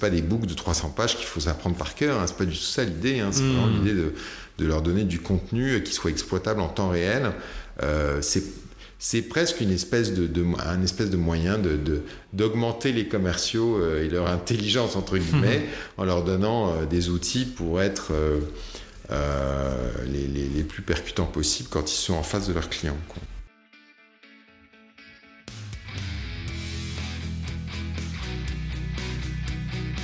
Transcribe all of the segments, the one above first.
pas des books de 300 pages qu'il faut apprendre par cœur. Hein. C'est pas du tout ça l'idée. Hein. C'est vraiment Mm. l'idée de, de leur donner du contenu qui soit exploitable en temps réel. Euh, c'est c'est presque une espèce de, de- un espèce de moyen de, d'augmenter les commerciaux euh, et leur intelligence entre guillemets en leur donnant euh, des outils pour être euh, les, les- les plus percutants possibles quand ils sont en face de leurs clients. quoi.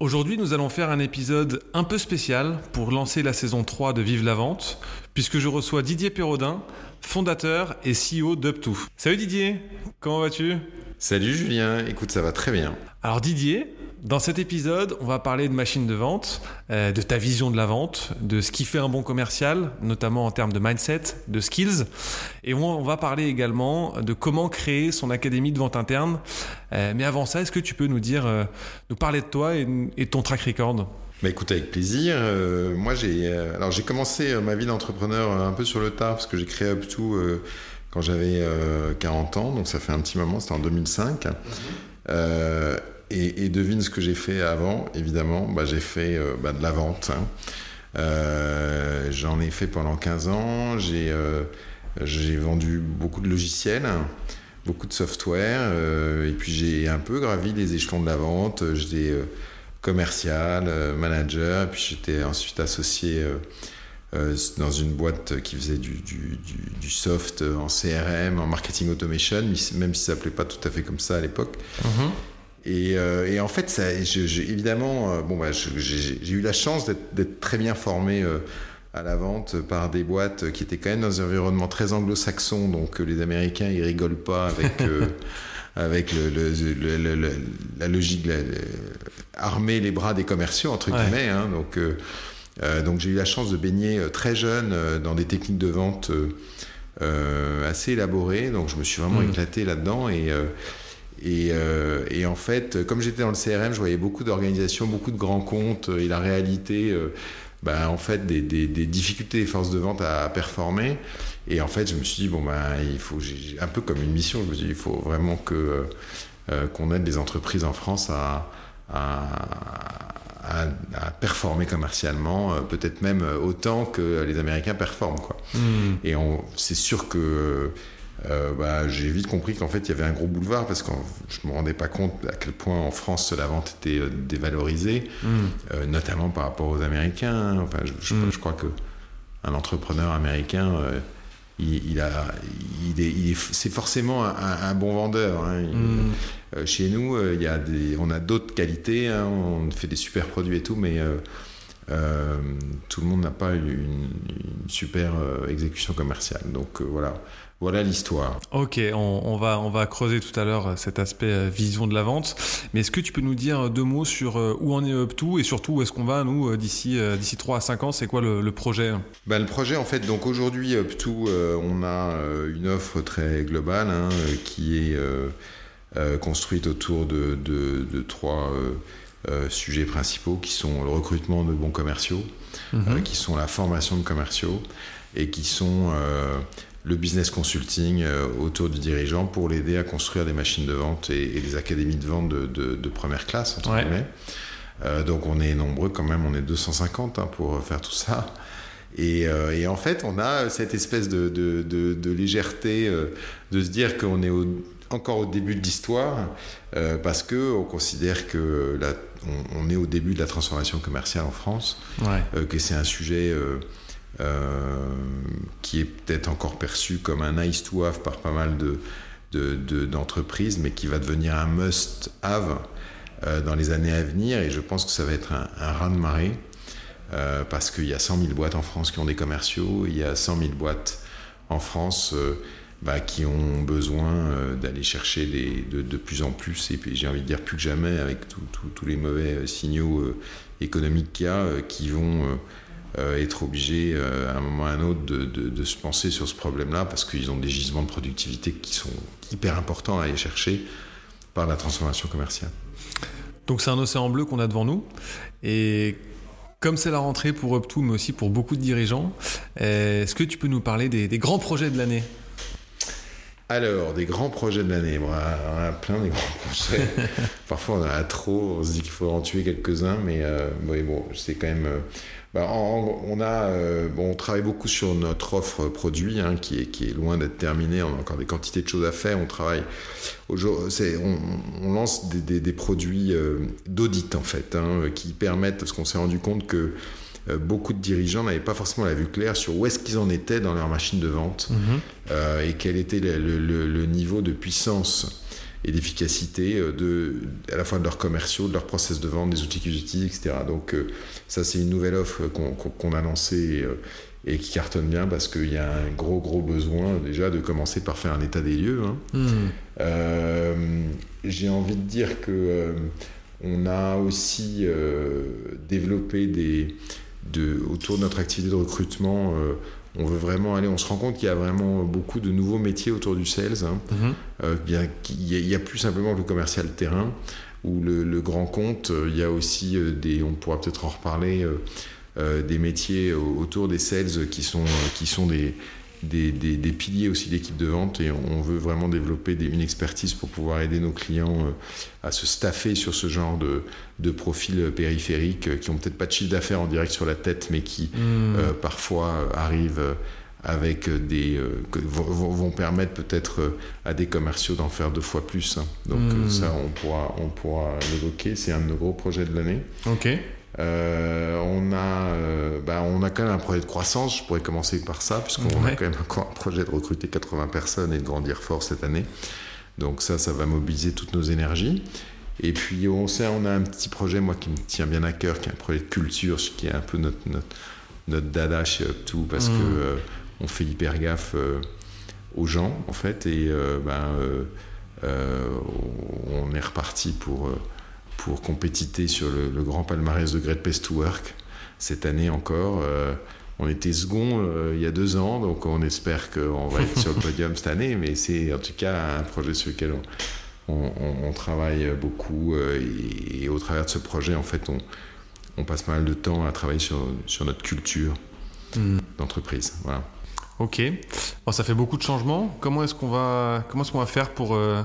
Aujourd'hui, nous allons faire un épisode un peu spécial pour lancer la saison 3 de Vive la Vente, puisque je reçois Didier Perraudin, fondateur et CEO d'UpTo. Salut Didier, comment vas-tu? Salut Julien, écoute, ça va très bien. Alors Didier, dans cet épisode, on va parler de machine de vente, euh, de ta vision de la vente, de ce qui fait un bon commercial, notamment en termes de mindset, de skills. Et on, on va parler également de comment créer son académie de vente interne. Euh, mais avant ça, est-ce que tu peux nous dire, euh, nous parler de toi et, et de ton track record? Bah écoute, avec plaisir. Moi, j'ai alors j'ai commencé ma vie d'entrepreneur un peu sur le tard parce que j'ai créé UpTo quand j'avais euh, 40 ans, donc ça fait un petit moment, c'était en 2005. Euh, et, devine ce que j'ai fait avant, évidemment, bah, j'ai fait euh, bah, de la vente. hein. Euh, J'en ai fait pendant 15 ans. J'ai euh, j'ai vendu beaucoup de logiciels, beaucoup de software, et puis j'ai un peu gravi les échelons de la vente. J'étais commercial, manager, et puis j'étais ensuite associé dans une boîte qui faisait du, soft en CRM, en marketing automation, même si ça s'appelait pas tout à fait comme ça à l'époque. Et, euh, et en fait, ça, je- je- évidemment, euh, bon, bah, j'ai eu la chance d'être- très bien formé euh, à la vente par des boîtes qui étaient quand même dans un environnement très anglo-saxon, donc les Américains, ils rigolent pas avec, avec le, le- le- le- le- la logique, la- armer les bras des commerciaux, entre Ouais. guillemets. hein. donc, donc j'ai eu la chance de baigner très jeune dans des techniques de vente assez élaborées, donc je me suis vraiment Mm. éclaté là-dedans et et, euh, et en fait, comme j'étais dans le CRM, je voyais beaucoup d'organisations, beaucoup de grands comptes euh, et la réalité, euh, bah, en fait, des, des- des difficultés des forces de vente à, à performer. Et en fait, je me suis dit, bon, bah, il faut, un peu comme une mission, je me suis dit, il faut vraiment que, euh, qu'on aide les entreprises en France à, à, à- à performer commercialement, euh, peut-être même autant que les Américains performent. Quoi. Hmm. Et c'est sûr que euh, bah, j'ai vite compris qu'en fait il y avait un gros boulevard parce que je me rendais pas compte à quel point en France la vente était euh, dévalorisée, Hmm. euh, notamment par rapport aux Américains. Enfin, je, je- Mm. je crois que un entrepreneur américain, il, il a, il est, c'est forcément un, bon vendeur. hein. Il- Hmm. chez nous, il y a des, on a d'autres qualités, hein, on fait des super produits et tout, mais tout le monde n'a pas une, une super exécution commerciale. Donc voilà, voilà l'histoire. Ok, on, on va, on va creuser tout à l'heure euh, cet aspect euh, vision de la vente. Mais est-ce que tu peux nous dire euh, deux mots sur où en est UpTo et surtout où est-ce qu'on va, nous, d'ici d'ici 3 à 5 ans? C'est quoi le, le projet? Ben, le projet, en fait, donc aujourd'hui, UpTo, euh, on a une offre très globale hein, qui est euh, euh, construite autour de, de- de trois sujets principaux qui sont le recrutement de bons commerciaux, euh, qui sont la formation de commerciaux et qui sont le business consulting euh, autour du dirigeant pour l'aider à construire des machines de vente et, et des académies de vente de, de- de première classe, entre Ouais. guillemets. Euh, donc on est nombreux quand même, on est 250 hein, pour faire tout ça. Et, euh, et en fait, on a cette espèce de, de- de- de légèreté euh, de se dire qu'on est au- encore au début de l'histoire euh, parce que on considère que la- on, on est au début de la transformation commerciale en France, Ouais. euh, que c'est un sujet euh, qui est peut-être encore perçu comme un nice to have par pas mal de, d'entreprises, mais qui va devenir un must have dans les années à venir. Et je pense que ça va être un, un raz de marée. parce qu'il y a 100 000 boîtes en France qui ont des commerciaux, il y a 100 000 boîtes en France bah, qui ont besoin euh, d'aller chercher de, de, plus en plus, et j'ai envie de dire plus que jamais, avec tous les mauvais euh, signaux euh, économiques qu'il y a, qui vont être obligés à un moment ou à un autre de, de se penser sur ce problème-là, parce qu'ils ont des gisements de productivité qui sont hyper importants à aller chercher par la transformation commerciale. Donc c'est un océan bleu qu'on a devant nous, et comme c'est la rentrée pour Up2, mais aussi pour beaucoup de dirigeants, est-ce que tu peux nous parler des, des grands projets de l'année? Alors, des grands projets de l'année. on a plein des grands projets. Parfois, on en a trop. On se dit qu'il faut en tuer quelques-uns, mais, euh, bon, c'est quand même. Euh, bah, on, a, euh, bon, on travaille beaucoup sur notre offre produit, hein, qui, est, qui est loin d'être terminée. On a encore des quantités de choses à faire. On travaille. On, on lance des, des, produits d'audit, en fait, hein, qui permettent, parce qu'on s'est rendu compte que euh, beaucoup de dirigeants n'avaient pas forcément la vue claire sur où est-ce qu'ils en étaient dans leur machine de vente mhm. euh, et quel était le, niveau de puissance et d'efficacité euh, de, à la fois de leurs commerciaux, de leurs process de vente, des outils qu'ils utilisent, etc. Donc ça, c'est une nouvelle offre qu'on a lancée et qui cartonne bien parce qu'il y a un gros, gros besoin déjà de commencer par faire un état des lieux. Hein. Mhm. J'ai envie de dire que on a aussi développé des, autour de notre activité de recrutement, euh, on veut vraiment aller, on se rend compte qu'il y a vraiment beaucoup de nouveaux métiers autour du sales. Hein. Mhm. Euh, il, y a, plus simplement le commercial terrain ou le, grand compte. Il y a aussi euh, des, on pourra peut-être en reparler, des métiers autour des sales qui sont, qui sont des, des, piliers aussi d'équipe de vente et on veut vraiment développer une expertise pour pouvoir aider nos clients euh, à se staffer sur ce genre de, de profils périphériques euh, qui ont peut-être pas de chiffre d'affaires en direct sur la tête mais qui hmm. euh, parfois arrivent avec des vont, permettre peut-être à des commerciaux d'en faire deux fois plus. Hein. Donc hmm. ça on pourra on pourra l'évoquer, c'est un de nos gros projets de l'année. OK. Euh, on, a, euh, bah, on a quand même un projet de croissance, je pourrais commencer par ça, puisqu'on a quand même un projet de recruter 80 personnes et de grandir fort cette année. Donc ça, ça va mobiliser toutes nos énergies. Et puis on sait, on a un petit projet, moi, qui me tient bien à cœur, qui est un projet de culture, qui est un peu notre, notre, dada chez Up2, parce qu'on que mmh. euh, on fait hyper gaffe aux gens, en fait, et ben, on est reparti pour pour compétiter sur le, grand palmarès de Great Place to Work cette année encore. Euh, on était second euh, il y a deux ans, donc on espère qu'on va être sur le podium cette année, mais c'est en tout cas un projet sur lequel on, travaille beaucoup euh, et, au travers de ce projet, en fait, on, passe pas mal de temps à travailler sur, sur notre culture hmm. d'entreprise. Voilà. Ok. Bon, ça fait beaucoup de changements. Comment est-ce qu'on va, comment est-ce qu'on va faire pour euh,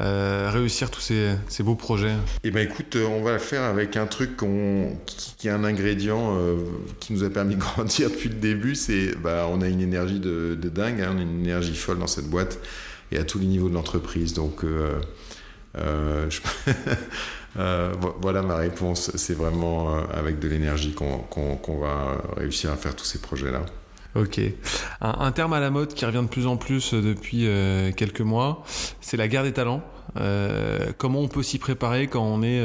euh, réussir tous ces, beaux projets? Eh ben, écoute, on va le faire avec un truc qui, est un ingrédient euh, qui nous a permis de grandir depuis le début. C'est, bah, on a une énergie de, dingue, hein, on a une énergie folle dans cette boîte et à tous les niveaux de l'entreprise. Donc, voilà ma réponse. C'est vraiment avec de l'énergie qu'on va réussir à faire tous ces projets-là. Ok. Un, terme à la mode qui revient de plus en plus euh, depuis euh, quelques mois, c'est la guerre des talents. Euh, comment on peut s'y préparer quand on est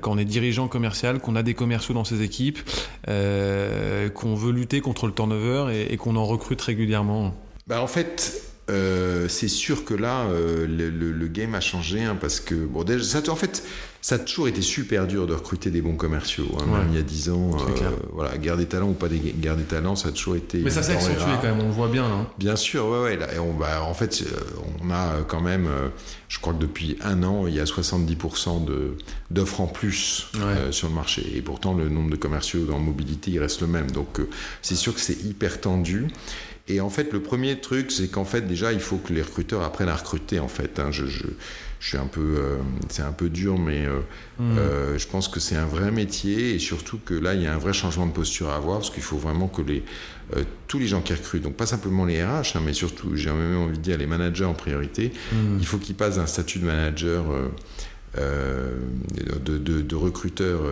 quand on est dirigeant commercial, qu'on a des commerciaux dans ses équipes, qu'on veut lutter contre le turnover et, qu'on en recrute régulièrement? Bah en fait, c'est sûr que là, le, game a changé hein, parce que bon, déjà, ça, en fait, ça a toujours été super dur de recruter des bons commerciaux. Hein, même il y a 10 ans, euh, voilà, guerre des talents ou pas des guerre des talents, ça a toujours été. Mais ça s'est accentué quand même, on le voit bien. Hein. Bien sûr, ouais, ouais. et on, bah, en fait, euh, on a quand même, euh, je crois que depuis un an, il y a 70% d'offres en plus sur le marché. Et pourtant, le nombre de commerciaux dans mobilité, il reste le même. Donc, c'est sûr que c'est hyper tendu. Et en fait, le premier truc, c'est qu'en fait, déjà, il faut que les recruteurs apprennent à recruter. En fait, hein. je, je je suis un peu, euh, c'est un peu dur, mais euh, hmm. euh, je pense que c'est un vrai métier et surtout que là, il y a un vrai changement de posture à avoir parce qu'il faut vraiment que les, tous les gens qui recrutent, donc pas simplement les RH, hein, mais surtout, j'ai même envie de dire les managers en priorité, hmm. il faut qu'ils passent d'un statut de manager, de, de, de, recruteur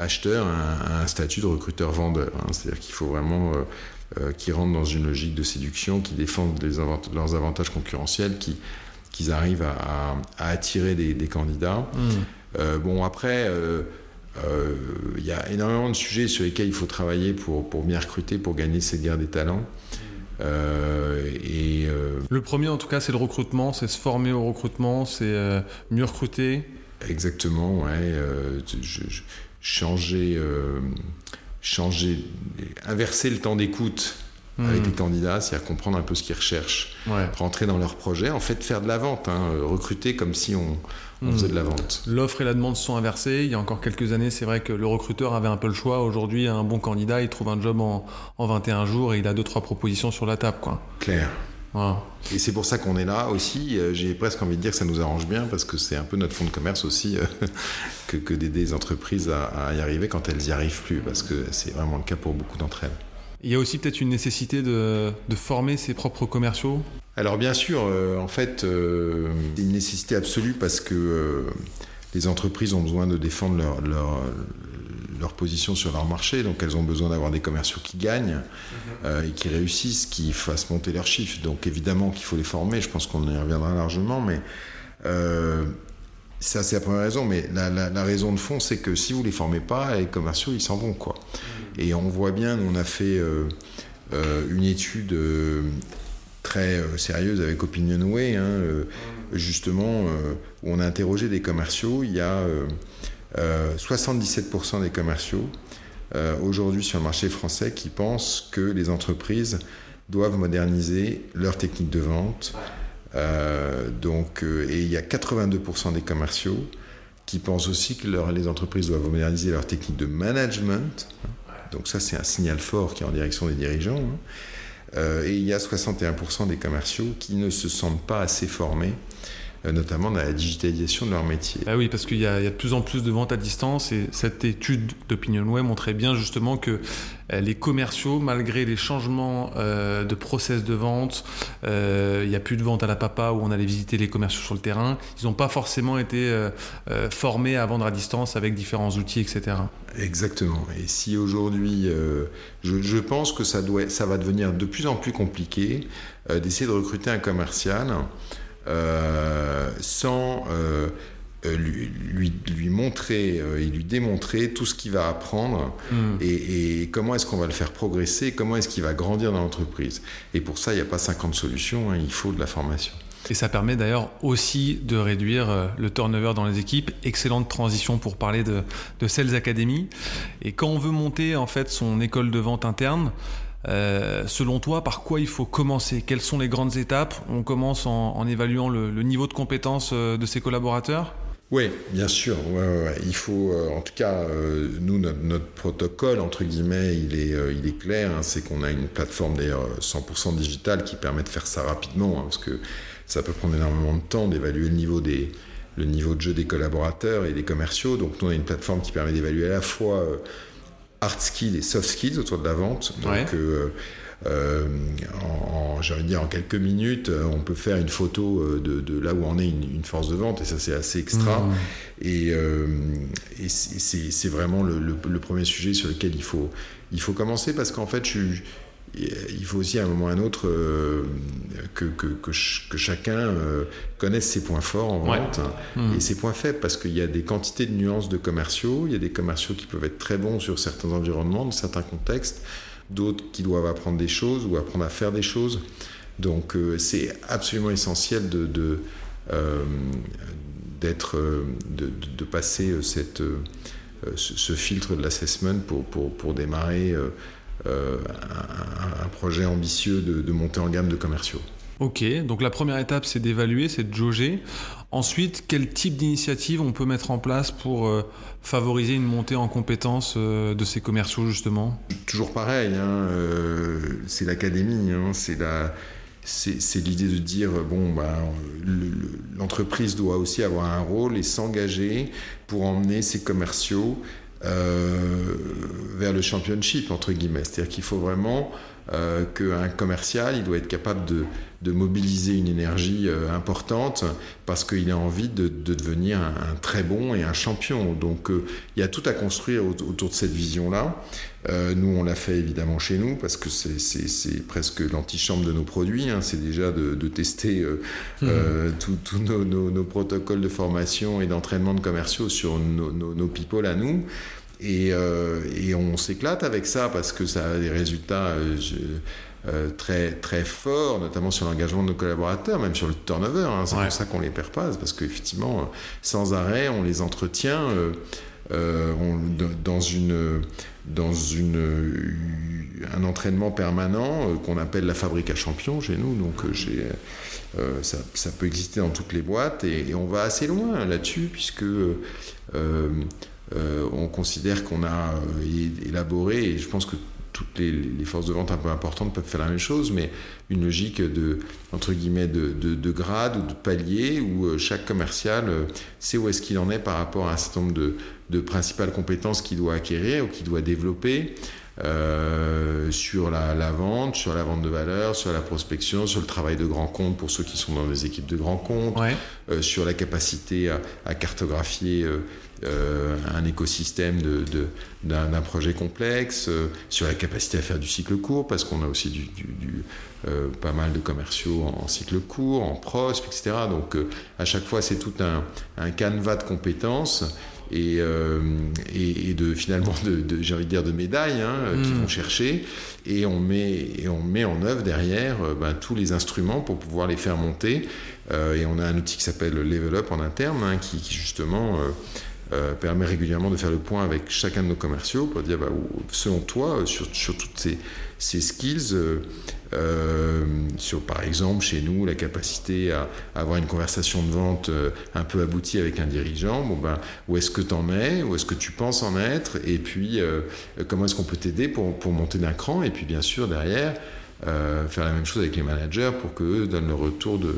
acheteur a un, statut de recruteur-vendeur. Hein. C'est-à-dire qu'il faut vraiment qu'ils rentrent dans une logique de séduction, qui défendent leurs avantages concurrentiels, qu'ils arrivent à, attirer des, candidats. Mmh. bon, après, il y a énormément de sujets sur lesquels il faut travailler pour, pour bien recruter, pour gagner cette guerre des talents. Euh, et euh, le premier, en tout cas, c'est le recrutement, c'est se former au recrutement, c'est euh, mieux recruter. Exactement, ouais. Changer, changer, inverser le temps d'écoute avec hmm. les candidats, c'est-à-dire comprendre un peu ce qu'ils recherchent, rentrer dans leur projet, en fait, faire de la vente, hein, recruter comme si on, on faisait de la vente. L'offre et la demande sont inversées. Il y a encore quelques années, c'est vrai que le recruteur avait un peu le choix. Aujourd'hui, un bon candidat, il trouve un job en, 21 jours et il a deux trois propositions sur la table, quoi. Claire. Et c'est pour ça qu'on est là aussi. Euh, j'ai presque envie de dire que ça nous arrange bien parce que c'est un peu notre fonds de commerce aussi euh, que, que d'aider les entreprises à, à, y arriver quand elles n'y arrivent plus parce que c'est vraiment le cas pour beaucoup d'entre elles. Il y a aussi peut-être une nécessité de, former ses propres commerciaux? Alors bien sûr, euh, en fait, euh, c'est une nécessité absolue parce que euh, les entreprises ont besoin de défendre leur, leur, position sur leur marché, donc elles ont besoin d'avoir des commerciaux qui gagnent mhm. et qui réussissent, qui fassent monter leurs chiffres. Donc évidemment qu'il faut les former, je pense qu'on y reviendra largement, mais ça, c'est la première raison, mais la, raison de fond, c'est que si vous ne les formez pas, les commerciaux, ils s'en vont, quoi. Et on voit bien, nous, on a fait euh, euh, une étude euh, très sérieuse avec Opinionway, hein, justement, on a interrogé des commerciaux. Il y a 77% des commerciaux aujourd'hui sur le marché français qui pensent que les entreprises doivent moderniser leur technique de vente. donc, et il y a 82% des commerciaux qui pensent aussi que les entreprises doivent moderniser leur technique de management. Donc ça, c'est un signal fort qui est en direction des dirigeants. Hein. Euh, et il y a 61% des commerciaux qui ne se sentent pas assez formés euh, notamment dans la digitalisation de leur métier. Ah oui, parce qu'il y, a de plus en plus de ventes à distance et cette étude d'OpinionWay montrait bien justement que euh, les commerciaux, malgré les changements euh, de process de vente, il n'y a plus de vente à la papa où on allait visiter les commerciaux sur le terrain, ils n'ont pas forcément été formés à vendre à distance avec différents outils, etc. Exactement. Et si aujourd'hui, je, je, pense que ça, doit, ça va devenir de plus en plus compliqué d'essayer de recruter un commercial. Euh, sans euh, euh, lui, lui, montrer et lui démontrer tout ce qu'il va apprendre mm. et, comment est-ce qu'on va le faire progresser, comment est-ce qu'il va grandir dans l'entreprise. Et pour ça, il n'y a pas 50 solutions, hein, il faut de la formation. Et ça permet d'ailleurs aussi de réduire le turnover dans les équipes. Excellente transition pour parler de, de Sales Academy. Et quand on veut monter en fait son école de vente interne, euh, selon toi, par quoi il faut commencer? Quelles sont les grandes étapes? On commence en, évaluant le, niveau de compétence euh, de ses collaborateurs? Oui, bien sûr. Il faut, euh, en tout cas, nous, notre, protocole, entre guillemets, il est, clair. Hein. c'est qu'on a une plateforme d'ailleurs 100% digitale qui permet de faire ça rapidement, hein, parce que ça peut prendre énormément de temps d'évaluer le niveau le niveau de jeu des collaborateurs et des commerciaux. Donc nous, on a une plateforme qui permet d'évaluer à la fois hard skills et soft skills autour de la vente. Donc, euh, euh, en, j'ai envie de dire, en quelques minutes, euh, on peut faire une photo de, là où on est une, force de vente, et ça, c'est assez extra. Mmh. Et, c'est, vraiment le, premier sujet sur lequel il faut, il faut commencer, parce qu'en fait, je, il faut aussi à un moment ou à un autre euh, que, que, que, chacun euh, connaisse ses points forts en vente mmh. et ses points faibles parce qu'il y a des quantités de nuances de commerciaux. Il y a des commerciaux qui peuvent être très bons sur certains environnements, dans certains contextes, d'autres qui doivent apprendre des choses ou apprendre à faire des choses. Donc euh, c'est absolument essentiel de, de d'être de, de, passer cette, ce filtre de l'assessment pour, pour, pour démarrer euh, un, projet ambitieux de, monter en gamme de commerciaux. Ok, donc la première étape, c'est d'évaluer, c'est de jauger. Ensuite, quel type d'initiative on peut mettre en place pour euh, favoriser une montée en compétences euh, de ces commerciaux, justement? Toujours pareil, hein, c'est l'académie, hein, c'est la... C'est l'idée de dire, bon, bah, l'entreprise doit aussi avoir un rôle et s'engager pour emmener ses commerciaux vers le championship, entre guillemets. C'est-à-dire qu'il faut vraiment euh, qu'un commercial, il doit être capable de, de mobiliser une énergie euh, importante parce qu'il a envie de, de devenir un, un, très bon et un champion. Donc euh, il y a tout à construire autour de cette vision-là. Nous, on l'a fait évidemment chez nous parce que c'est presque l'antichambre de nos produits. Hein. C'est déjà de, de tester mmh. tous nos, nos, nos, protocoles de formation et d'entraînement de commerciaux sur nos, nos, people à nous. Et, euh, et on s'éclate avec ça parce que ça a des résultats. Je, euh, très, très fort, notamment sur l'engagement de nos collaborateurs, même sur le turnover. Hein. C'est ouais. pour ça qu'on les perd pas, parce qu'effectivement, sans arrêt, on les entretient euh, euh, on, dans, une, dans une, un entraînement permanent euh, qu'on appelle la fabrique à champions chez nous. Donc, euh, ça, ça, peut exister dans toutes les boîtes et, et on va assez loin là-dessus, puisque. On considère qu'on a élaboré, et je pense que toutes les, forces de vente un peu importantes peuvent faire la même chose, mais une logique de, entre guillemets, de, de, de grade ou de palier où euh, chaque commercial euh, sait où est-ce qu'il en est par rapport à un certain nombre de principales compétences qu'il doit acquérir ou qu'il doit développer. Euh, sur la, la, vente, sur la vente de valeur, sur la prospection, sur le travail de grand compte pour ceux qui sont dans des équipes de grands comptes, ouais. euh, sur la capacité à, à cartographier euh, euh, un écosystème d'un de, de, projet complexe, euh, sur la capacité à faire du cycle court, parce qu'on a aussi du, du, du euh, pas mal de commerciaux en, en, cycle court, en prospe, etc. Donc à chaque fois, c'est tout un, un canevas de compétences et, euh, et, et, de finalement de, de j'ai envie de dire de médailles hein, mmh. qu'ils vont chercher et on met et on met en œuvre derrière euh, ben, tous les instruments pour pouvoir les faire monter euh, et on a un outil qui s'appelle Level Up en interne hein, qui, qui, justement euh, permet régulièrement de faire le point avec chacun de nos commerciaux pour dire bah, selon toi sur, sur toutes ces, ces skills euh, sur par exemple chez nous la capacité à, à, avoir une conversation de vente euh, un peu aboutie avec un dirigeant bon ben où est-ce que tu en es où est-ce que tu penses en être et puis euh, comment est-ce qu'on peut t'aider pour, pour monter d'un cran et puis bien sûr derrière faire la même chose avec les managers pour qu'eux donnent le retour de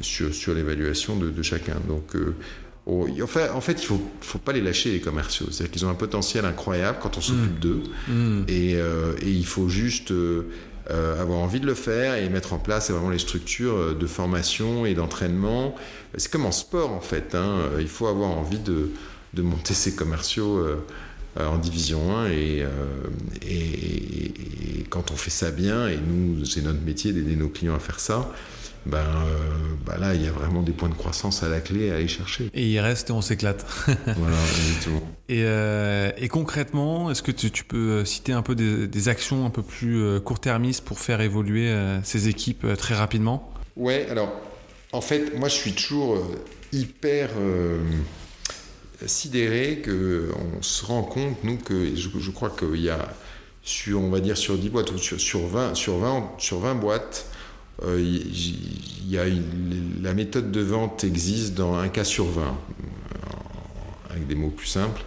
sur, sur l'évaluation de, de, chacun donc en fait, en fait, il faut, faut pas les lâcher les commerciaux. C'est-à-dire qu'ils ont un potentiel incroyable quand on s'occupe mmh. d'eux, mmh. et, euh, et, il faut juste euh, avoir envie de le faire et mettre en place vraiment les structures de formation et d'entraînement. C'est comme en sport en fait. Hein. Il faut avoir envie de, de monter ses commerciaux. Euh, en division 1 et, euh, et, et, quand on fait ça bien et nous c'est notre métier d'aider nos clients à faire ça ben, euh, ben, là, il y a vraiment des points de croissance à la clé à aller chercher. Et il reste et on s'éclate. voilà, exactement. Et, euh, et concrètement, est-ce que tu, tu, peux citer un peu des, des, actions un peu plus euh, court-termistes pour faire évoluer euh, ces équipes euh, très rapidement? Ouais, alors, en fait, moi, je suis toujours euh, hyper sidéré qu'on se rend compte, nous, que je, je crois qu'il y a, sur, on va dire, sur 10 boîtes, ou sur, sur, 20, sur, 20, sur 20 boîtes, il euh, y a une, la méthode de vente existe dans un cas sur 20, avec des mots plus simples.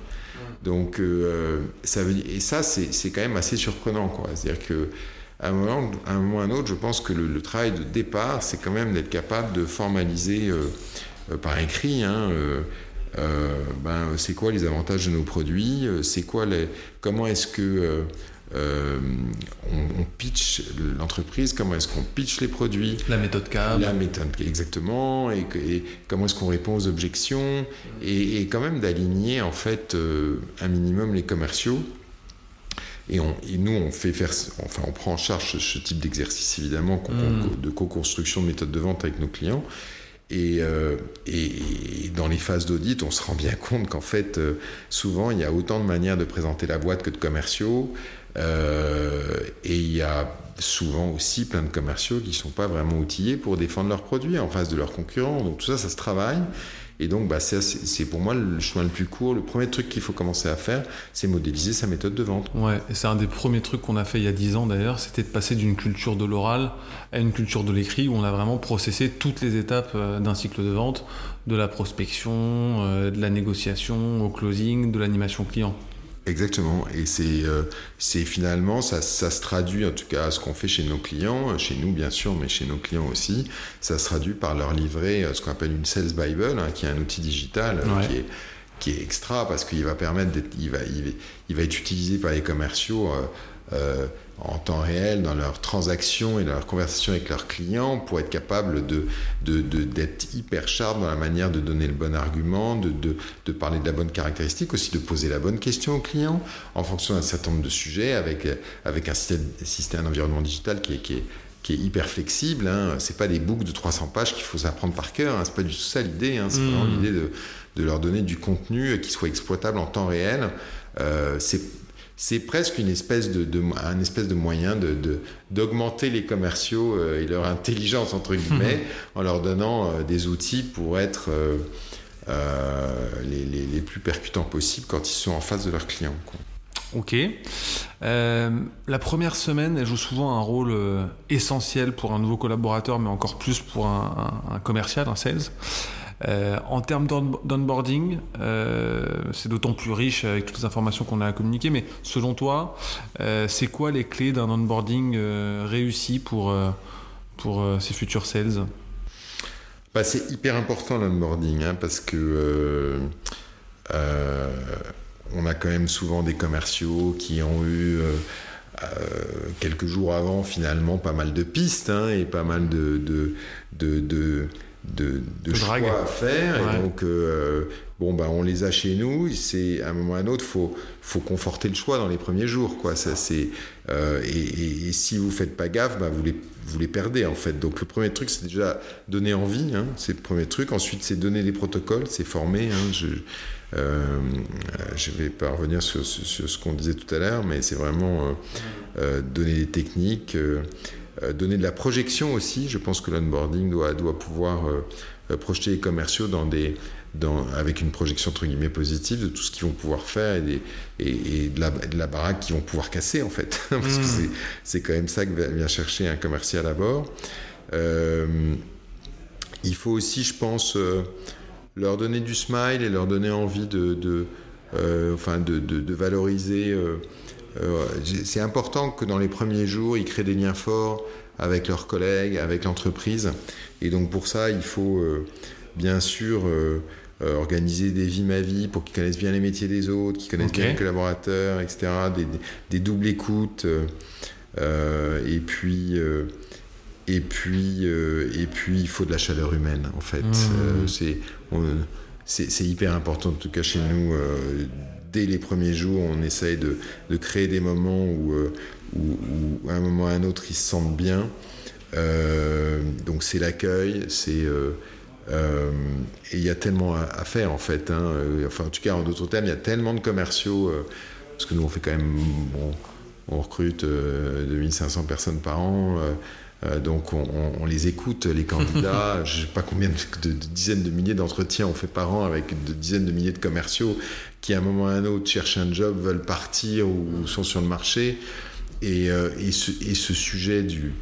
Donc, euh, ça veut, et ça, c'est quand même assez surprenant. C'est-à-dire que à un moment, à un moment ou à un autre, je pense que le, le travail de départ, c'est quand même d'être capable de formaliser euh, euh, par écrit. Hein, euh, euh, ben, c'est quoi les avantages de nos produits C'est quoi les, comment est-ce que euh, on, on, pitch l'entreprise, comment est-ce qu'on pitch les produits, la méthode CAB, la méthode exactement, et, et comment est-ce qu'on répond aux objections, et, et quand même d'aligner en fait euh, un minimum les commerciaux. Et, on, et, nous, on fait faire, enfin, on prend en charge ce, ce type d'exercice évidemment mmh. de co-construction de méthode de vente avec nos clients. Et, euh, et, dans les phases d'audit, on se rend bien compte qu'en fait, euh, souvent, il y a autant de manières de présenter la boîte que de commerciaux. Euh, et il y a souvent aussi plein de commerciaux qui ne sont pas vraiment outillés pour défendre leurs produits en face de leurs concurrents. Donc tout ça, ça se travaille. Et donc, bah, c'est pour moi le chemin le plus court. Le premier truc qu'il faut commencer à faire, c'est modéliser sa méthode de vente. Ouais, c'est un des premiers trucs qu'on a fait il y a 10 ans d'ailleurs, c'était de passer d'une culture de l'oral à une culture de l'écrit où on a vraiment processé toutes les étapes euh, d'un cycle de vente, de la prospection, euh, de la négociation au closing, de l'animation client. Exactement. Et c'est euh, finalement, ça, ça, se traduit, en tout cas, ce qu'on fait chez nos clients, chez nous bien sûr, mais chez nos clients aussi, ça se traduit par leur livrer ce qu'on appelle une Sales Bible, hein, qui est un outil digital ouais. qui, est, qui est extra parce qu'il va permettre d'être, il va, il, il va être utilisé par les commerciaux. Euh, en temps réel dans leurs transactions et dans leurs conversations avec leurs clients pour être capable de, d'être hyper sharp dans la manière de donner le bon argument, de, de, parler de la bonne caractéristique, aussi de poser la bonne question au client en fonction d'un certain nombre de sujets avec, avec un système, système un environnement digital qui est, qui est, qui est hyper flexible. Hein. C'est pas des boucles de 300 pages qu'il faut apprendre par cœur. Hein. C'est pas du tout ça l'idée. Hein. C'est vraiment mmh. l'idée de, de, leur donner du contenu qui soit exploitable en temps réel. Euh, c'est c'est presque une espèce de, un espèce de moyen de, d'augmenter les commerciaux euh, et leur intelligence, entre guillemets, en leur donnant euh, des outils pour être euh, les, les, plus percutants possibles quand ils sont en face de leurs clients. Ok. la première semaine, elle joue souvent un rôle essentiel pour un nouveau collaborateur, mais encore plus pour un, un commercial, un sales. Euh, en termes d'onboarding, euh, c'est d'autant plus riche avec toutes les informations qu'on a à communiquer, mais selon toi, euh, c'est quoi les clés d'un onboarding réussi pour, pour ces futurs sales? Bah, C'est hyper important l'onboarding, hein, parce que on a quand même souvent des commerciaux qui ont eu... quelques jours avant, finalement, pas mal de pistes hein, et pas mal de, de, de de, choix à faire. Et donc, euh, bon, bah, on les a chez nous. C'est à un moment ou à un autre, faut faut conforter le choix dans les premiers jours, quoi. Ça, c'est euh, et, si vous faites pas gaffe, bah, vous les vous les perdez en fait. Donc le premier truc, c'est déjà donner envie. Hein, c'est le premier truc. Ensuite, c'est donner des protocoles, c'est former. Hein, je euh, je vais pas revenir sur, sur, ce qu'on disait tout à l'heure, mais c'est vraiment donner des techniques. Euh, donner de la projection aussi. Je pense que l'onboarding doit, doit pouvoir euh, projeter les commerciaux dans des, dans, avec une projection entre guillemets positive de tout ce qu'ils vont pouvoir faire et, des, et, de, la, de, la, baraque qu'ils vont pouvoir casser en fait. Parce que mmh. c'est quand même ça que vient chercher un commercial à bord. Euh, il faut aussi, je pense, leur donner du smile et leur donner envie de, de enfin de, de valoriser euh, c'est important que dans les premiers jours, ils créent des liens forts avec leurs collègues, avec l'entreprise. Et donc pour ça, il faut euh, bien sûr euh, organiser des vies ma vie pour qu'ils connaissent bien les métiers des autres, qu'ils connaissent bien les collaborateurs, etc. Des, doubles écoutes. et puis et puis et puis il faut de la chaleur humaine en fait. Mmh. c'est hyper important en tout cas chez nous dès les premiers jours, on essaye de, créer des moments euh, où, où, à un moment ou à un autre, ils se sentent bien. Euh, donc c'est l'accueil, c'est euh, et il y a tellement à, faire en fait. Hein. Enfin, en tout cas, en d'autres termes, il y a tellement de commerciaux parce que nous on fait quand même, on recrute 2500 personnes par an. donc on, les écoute, les candidats. je ne sais pas combien de, de, dizaines de milliers d'entretiens on fait par an avec de dizaines de milliers de commerciaux qui à un moment ou à un autre cherchent un job, veulent partir ou sont sur le marché. Et, euh, et, ce, et ce, sujet du,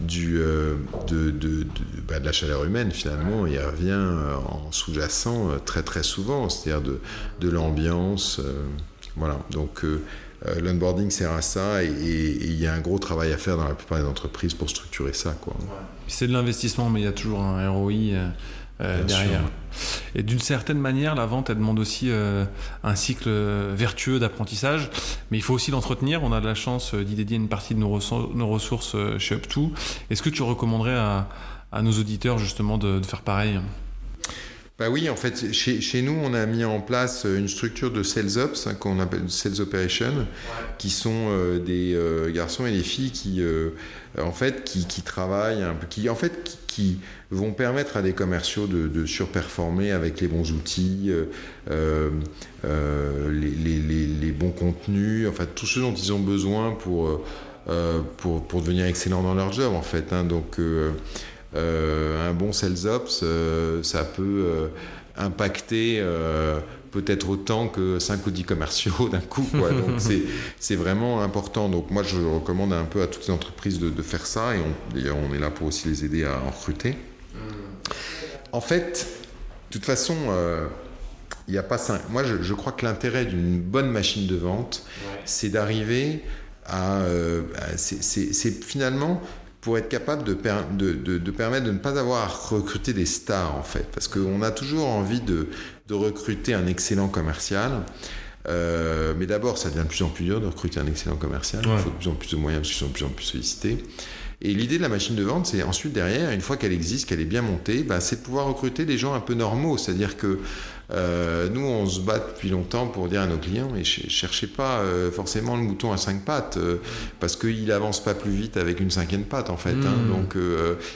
du, euh, de, de, bah, de, la chaleur humaine, finalement, il revient euh, en sous-jacent très très souvent, c'est-à-dire de, de l'ambiance. voilà, donc l'onboarding sert à ça et il y a un gros travail à faire dans la plupart des entreprises pour structurer ça. C'est de l'investissement, mais il y a toujours un ROI euh, derrière. Et d'une certaine manière, la vente, elle demande aussi euh, un cycle vertueux d'apprentissage, mais il faut aussi l'entretenir. On a de la chance euh, d'y dédier une partie de nos, ressources chez Up2. Est-ce que tu recommanderais à, nos auditeurs justement de, faire pareil? Bah oui, en fait, chez, chez, nous, on a mis en place une structure de sales ops hein, qu'on appelle sales operation, qui sont des garçons et des filles qui, en fait, qui, qui, travaillent un peu, qui, en fait, qui vont permettre à des commerciaux de, surperformer avec les bons outils, euh, euh, euh, les, bons contenus, enfin tout ce dont ils ont besoin pour, pour, pour, devenir excellents dans leur job en fait. Hein. Donc un bon sales ops, ça peut impacter peut-être autant que 5 ou 10 commerciaux d'un coup. Donc c'est vraiment important. Donc moi je recommande un peu à toutes les entreprises de, faire ça et on, on, est là pour aussi les aider à en recruter. En fait, de toute façon, euh, il n'y a pas ça. Moi, je, crois que l'intérêt d'une bonne machine de vente, c'est d'arriver à. Euh, c'est finalement pour être capable de, de, permettre de ne pas avoir à recruter des stars, en fait. Parce qu'on a toujours envie de, recruter un excellent commercial. mais d'abord, ça devient de plus en plus dur de recruter un excellent commercial. Il faut de plus en plus de moyens parce qu'ils sont de plus en plus sollicités. Et l'idée de la machine de vente, c'est ensuite derrière, une fois qu'elle existe, qu'elle est bien montée, bah, c'est de pouvoir recruter des gens un peu normaux. C'est-à-dire que euh, nous, on se bat depuis longtemps pour dire à nos clients, mais cherchez pas euh, forcément le mouton à cinq pattes, euh, parce qu'il avance pas plus vite avec une cinquième patte, en fait. Hein. Hmm. donc,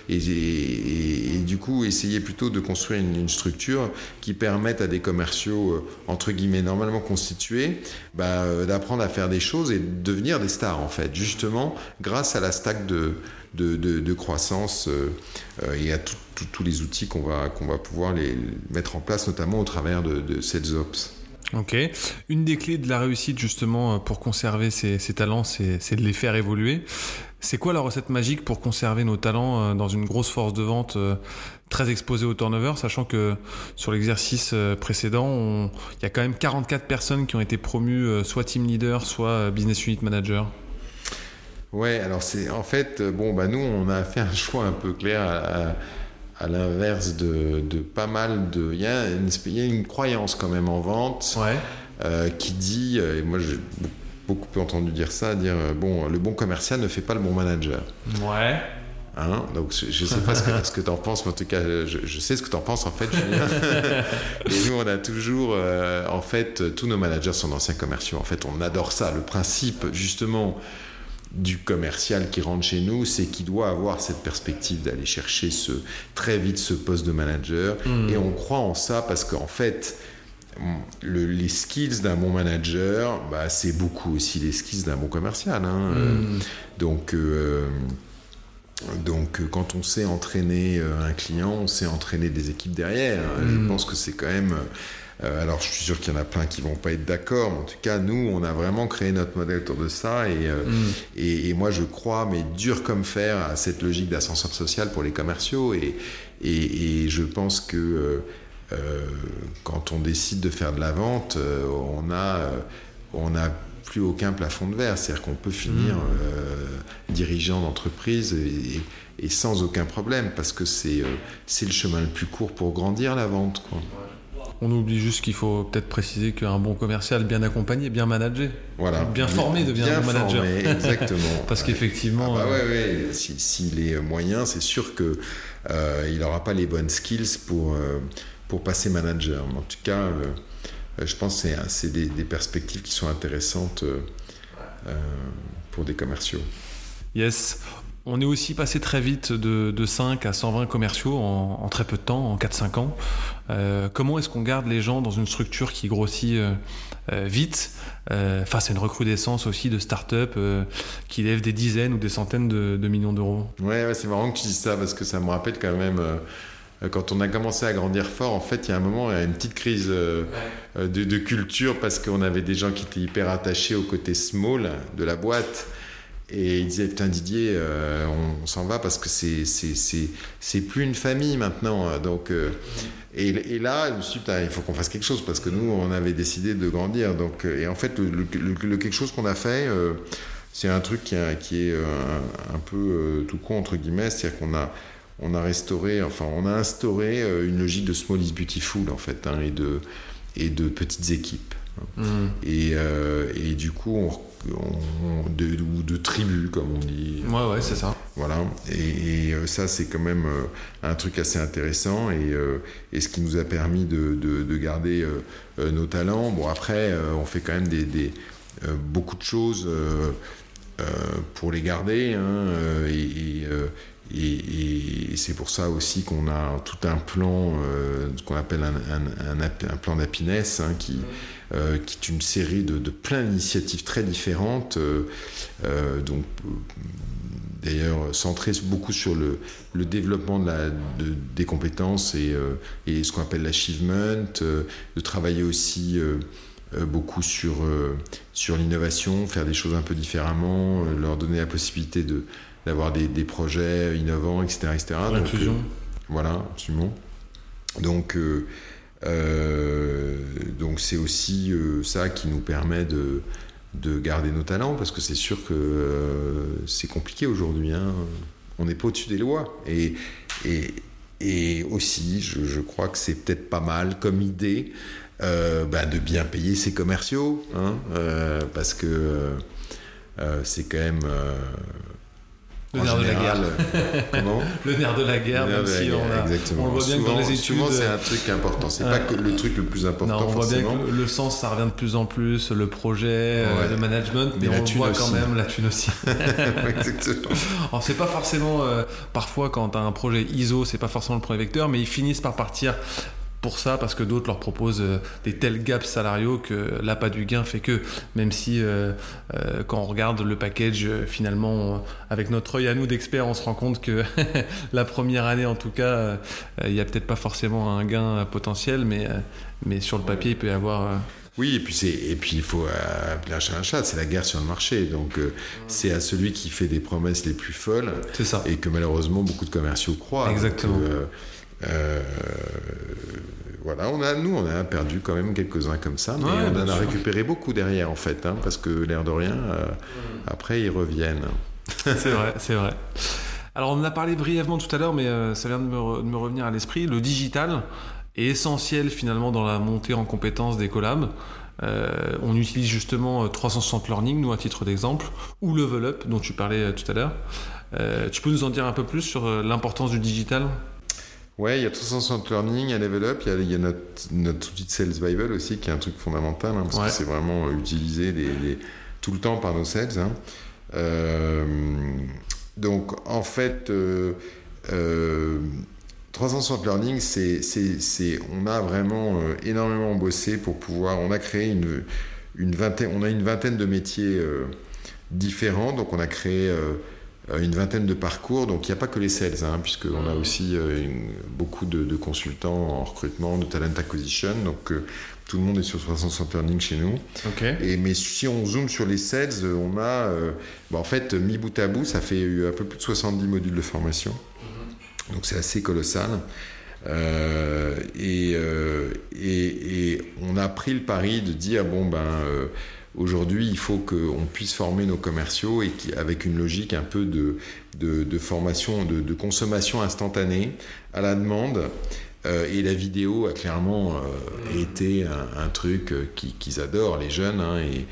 et, du coup, essayez plutôt de construire une, structure qui permette à des commerciaux, entre guillemets, normalement constitués, bah, d'apprendre à faire des choses et de devenir des stars, en fait, justement, grâce à la stack de, de, croissance et à tous les outils qu'on va, va pouvoir les mettre en place, notamment au travers de, de ops. Ok. Une des clés de la réussite justement euh, pour conserver ces, talents, c'est de les faire évoluer. C'est quoi la recette magique pour conserver nos talents euh, dans une grosse force de vente euh, très exposée au turnover, sachant que sur l'exercice précédent, il y a quand même 44 personnes qui ont été promues soit team leader, soit business unit manager? Ouais, alors c'est en fait, bon, bah nous, on a fait un choix un peu clair à à l'inverse de, pas mal de... Il y, a une, croyance quand même en vente euh, qui dit, euh, et moi j'ai beaucoup entendu dire ça, dire, euh, bon, le bon commercial ne fait pas le bon manager. Ouais. Hein donc je ne sais pas ce que, que tu en penses, mais en tout cas je, sais ce que tu en penses en fait Julien. et nous on a toujours, en fait, tous nos managers sont d'anciens commerciaux. En fait on adore ça. Le principe justement du commercial qui rentre chez nous, c'est qu'il doit avoir cette perspective d'aller chercher ce, très vite ce poste de manager. Hmm. Et on croit en ça parce qu'en fait, les skills d'un bon manager, bah, c'est beaucoup aussi les skills d'un bon commercial. Hein. Hmm. donc, euh, donc, quand on sait entraîner euh, un client, on sait entraîner des équipes derrière. Je hmm. pense que c'est quand même euh, alors, je suis sûr qu'il y en a plein qui vont pas être d'accord, mais en tout cas, nous, on a vraiment créé notre modèle autour de ça. Et, euh, mm. et, moi, je crois, mais dur comme fer, à cette logique d'ascenseur social pour les commerciaux. Et, et je pense que euh, quand on décide de faire de la vente, on a, on a plus aucun plafond de verre. C'est-à-dire qu'on peut finir mm. dirigeant d'entreprise et, et, sans aucun problème, parce que c'est c'est le chemin le plus court pour grandir la vente. Quoi. On oublie juste qu'il faut peut-être préciser qu'un bon commercial bien accompagné, bien managé, voilà. bien formé devient un bon manager. exactement. Parce qu'effectivement. Ah bah ouais, ouais. S'il est moyen, c'est sûr qu'il euh, n'aura pas les bonnes skills pour, euh, pour passer manager. en tout cas, euh, je pense que c'est des, des, perspectives qui sont intéressantes pour des commerciaux. Yes. On est aussi passé très vite de, 5 à 120 commerciaux en, très peu de temps, en 4-5 ans. Euh, comment est-ce qu'on garde les gens dans une structure qui grossit euh, euh, vite face à une recrudescence aussi de start-up qui lèvent des dizaines ou des centaines de, millions d'euros? Ouais, c'est marrant que tu dises ça parce que ça me rappelle quand même quand on a commencé à grandir fort, en fait, il y a un moment, il y a une petite crise de, de, culture parce qu'on avait des gens qui étaient hyper attachés au côté small de la boîte. Et il disait, putain Didier, euh, on, s'en va parce que c'est, c'est, plus une famille maintenant. Hein. Donc, euh, et, là, je me suis dit, il faut qu'on fasse quelque chose parce que nous, on avait décidé de grandir. Donc, euh, et en fait, le, quelque chose qu'on a fait, c'est un truc qui, qui est un, peu tout con, entre guillemets, c'est-à-dire qu'on a, on a restauré, enfin, on a instauré une logique de small is beautiful, en fait, hein, et, de, et de petites équipes. Mmh. Et, et, du coup, on de, ou de tribus, comme on dit. Ouais, ouais, c'est ça. Voilà. Et, euh, ça, c'est quand même euh, un truc assez intéressant et, euh, et, ce qui nous a permis de, de, garder nos talents. Bon, après, on fait quand même des, des beaucoup de choses pour les garder. Hein, et, et, c'est pour ça aussi qu'on a tout un plan, ce qu'on appelle un, un, un, plan d'happiness, hein, qui, euh, qui est une série de, de plein d'initiatives très différentes, euh, euh, donc d'ailleurs centré beaucoup sur le, le développement de la, de, des compétences et, et ce qu'on appelle l'achievement, de travailler aussi beaucoup sur, sur l'innovation, faire des choses un peu différemment, leur donner la possibilité de, d'avoir des, des, projets innovants, etc. etc. L'inclusion. voilà, absolument. Donc, euh, donc c'est aussi euh, ça qui nous permet de, de garder nos talents, parce que c'est sûr que euh, c'est compliqué aujourd'hui. Hein. On n'est pas au-dessus des lois. Et, et, et aussi, je, je, crois que c'est peut-être pas mal comme idée bah, de bien payer ses commerciaux, hein, parce que c'est quand même le nerf de la guerre. Le nerf de la guerre, même si on, a, exactement. on le voit bien souvent, que dans les études. Souvent, c'est un truc important. C'est pas que le truc le plus important. Non, on voit forcément. bien que le, sens, ça revient de plus en plus, le projet, ouais. le management, mais, mais on voit aussi. quand même la thune aussi. exactement. Alors, c'est pas forcément, euh, parfois, quand tu as un projet ISO, c'est pas forcément le premier vecteur, mais ils finissent par partir pour ça parce que d'autres leur proposent euh, des tels gaps salariaux que l'appât du gain fait que même si euh, euh, quand on regarde le package finalement on, avec notre œil à nous d'experts on se rend compte que la première année en tout cas il n'y a peut-être pas forcément un gain potentiel mais, mais sur le papier il peut y avoir oui, et puis, c'est, et puis il faut appeler un chat un chat, c'est la guerre sur le marché. Donc euh, c'est à celui qui fait des promesses les plus folles. C'est ça. Et que malheureusement beaucoup de commerciaux croient. Exactement. Donc, euh, euh, voilà, on a, nous, on a perdu quand même quelques-uns comme ça, mais Ouais, on en a sûr. récupéré beaucoup derrière, en fait, hein, parce que l'air de rien, euh, après, ils reviennent. c'est vrai, c'est vrai. Alors on en a parlé brièvement tout à l'heure, mais euh, ça vient de me, re- de me revenir à l'esprit. Le digital est essentiel finalement dans la montée en compétences des collabs. Euh, on utilise justement euh, 360 Learning, nous à titre d'exemple, ou Level Up dont tu parlais tout à l'heure. Tu peux nous en dire un peu plus sur l'importance du digital? Ouais, il y a 360 Learning, il y a Level Up, il y a, il y a notre, notre outil de Sales Bible aussi, qui est un truc fondamental, hein, parce Ouais. que c'est vraiment euh, utilisé les- les- tout le temps par nos sales. hein. Euh, donc, en fait, euh, euh, 360 Learning, c'est, c'est, c'est- on a vraiment euh, énormément bossé pour pouvoir, on a créé une, une vingtaine, on a une vingtaine de métiers différents, donc on a créé une vingtaine de parcours. Donc il n'y a pas que les sales, hein, puisqu'on a aussi euh, une- beaucoup de, de consultants en recrutement, de talent acquisition. Donc euh, tout le monde est sur 360 Learning chez nous. Et, mais si on zoome sur les sales, euh, on a, euh, bah, en fait, mis bout à bout, ça fait euh, un peu plus de 70 modules de formation. Donc c'est assez colossal. Euh, et, euh, et, et on a pris le pari de dire bon ben euh, aujourd'hui il faut qu'on puisse former nos commerciaux et qui, avec une logique un peu de, de, de formation, de, de consommation instantanée à la demande. Euh, et la vidéo a clairement euh, été un, un truc euh, qui- qu'ils adorent les jeunes hein, et,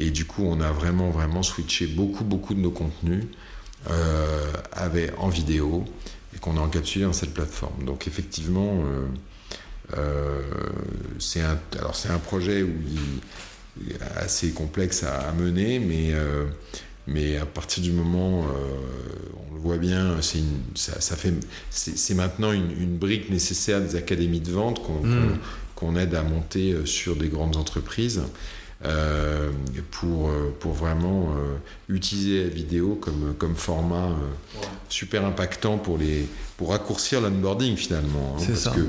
et du coup on a vraiment vraiment switché beaucoup beaucoup de nos contenus euh, avec, en vidéo et qu'on a encapsulé dans cette plateforme. Donc effectivement, c'est un, alors c'est un projet où il, assez complexe à, à mener, mais, euh, mais à partir du moment, euh, on le voit bien, c'est une- ça, ça fait, c'est c'est maintenant une, une brique nécessaire des académies de vente qu'on Mm. qu'on- qu'on aide à monter euh, sur des grandes entreprises. euh, pour, euh, pour vraiment euh, utiliser la vidéo comme, comme format euh, super impactant pour, les, pour raccourcir l'onboarding finalement. hein, parce ça. que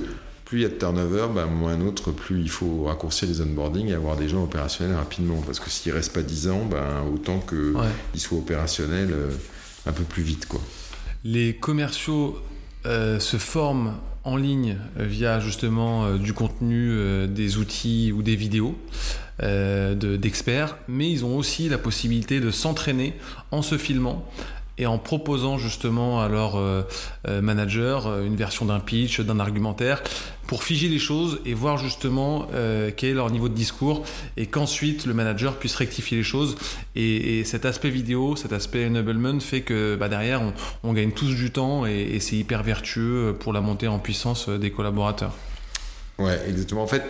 plus il y a de turnover, ben, moins un autre, plus il faut raccourcir les onboarding et avoir des gens opérationnels rapidement. Parce que s'ils restent pas 10 ans, ben, autant qu'ils Ouais. soient opérationnels euh, un peu plus vite. Quoi. Les commerciaux euh, se forment en ligne euh, via justement euh, du contenu, euh, des outils ou des vidéos de- d'experts, mais ils ont aussi la possibilité de s'entraîner en se filmant et en proposant justement à leur euh, euh, manager euh, une version d'un pitch, d'un argumentaire, pour figer les choses et voir justement quel est leur niveau de discours et qu'ensuite le manager puisse rectifier les choses. Et, et cet aspect vidéo, cet aspect enablement fait que bah, derrière on, on gagne tous du temps et, et c'est hyper vertueux pour la montée en puissance des collaborateurs. Ouais, exactement. En fait,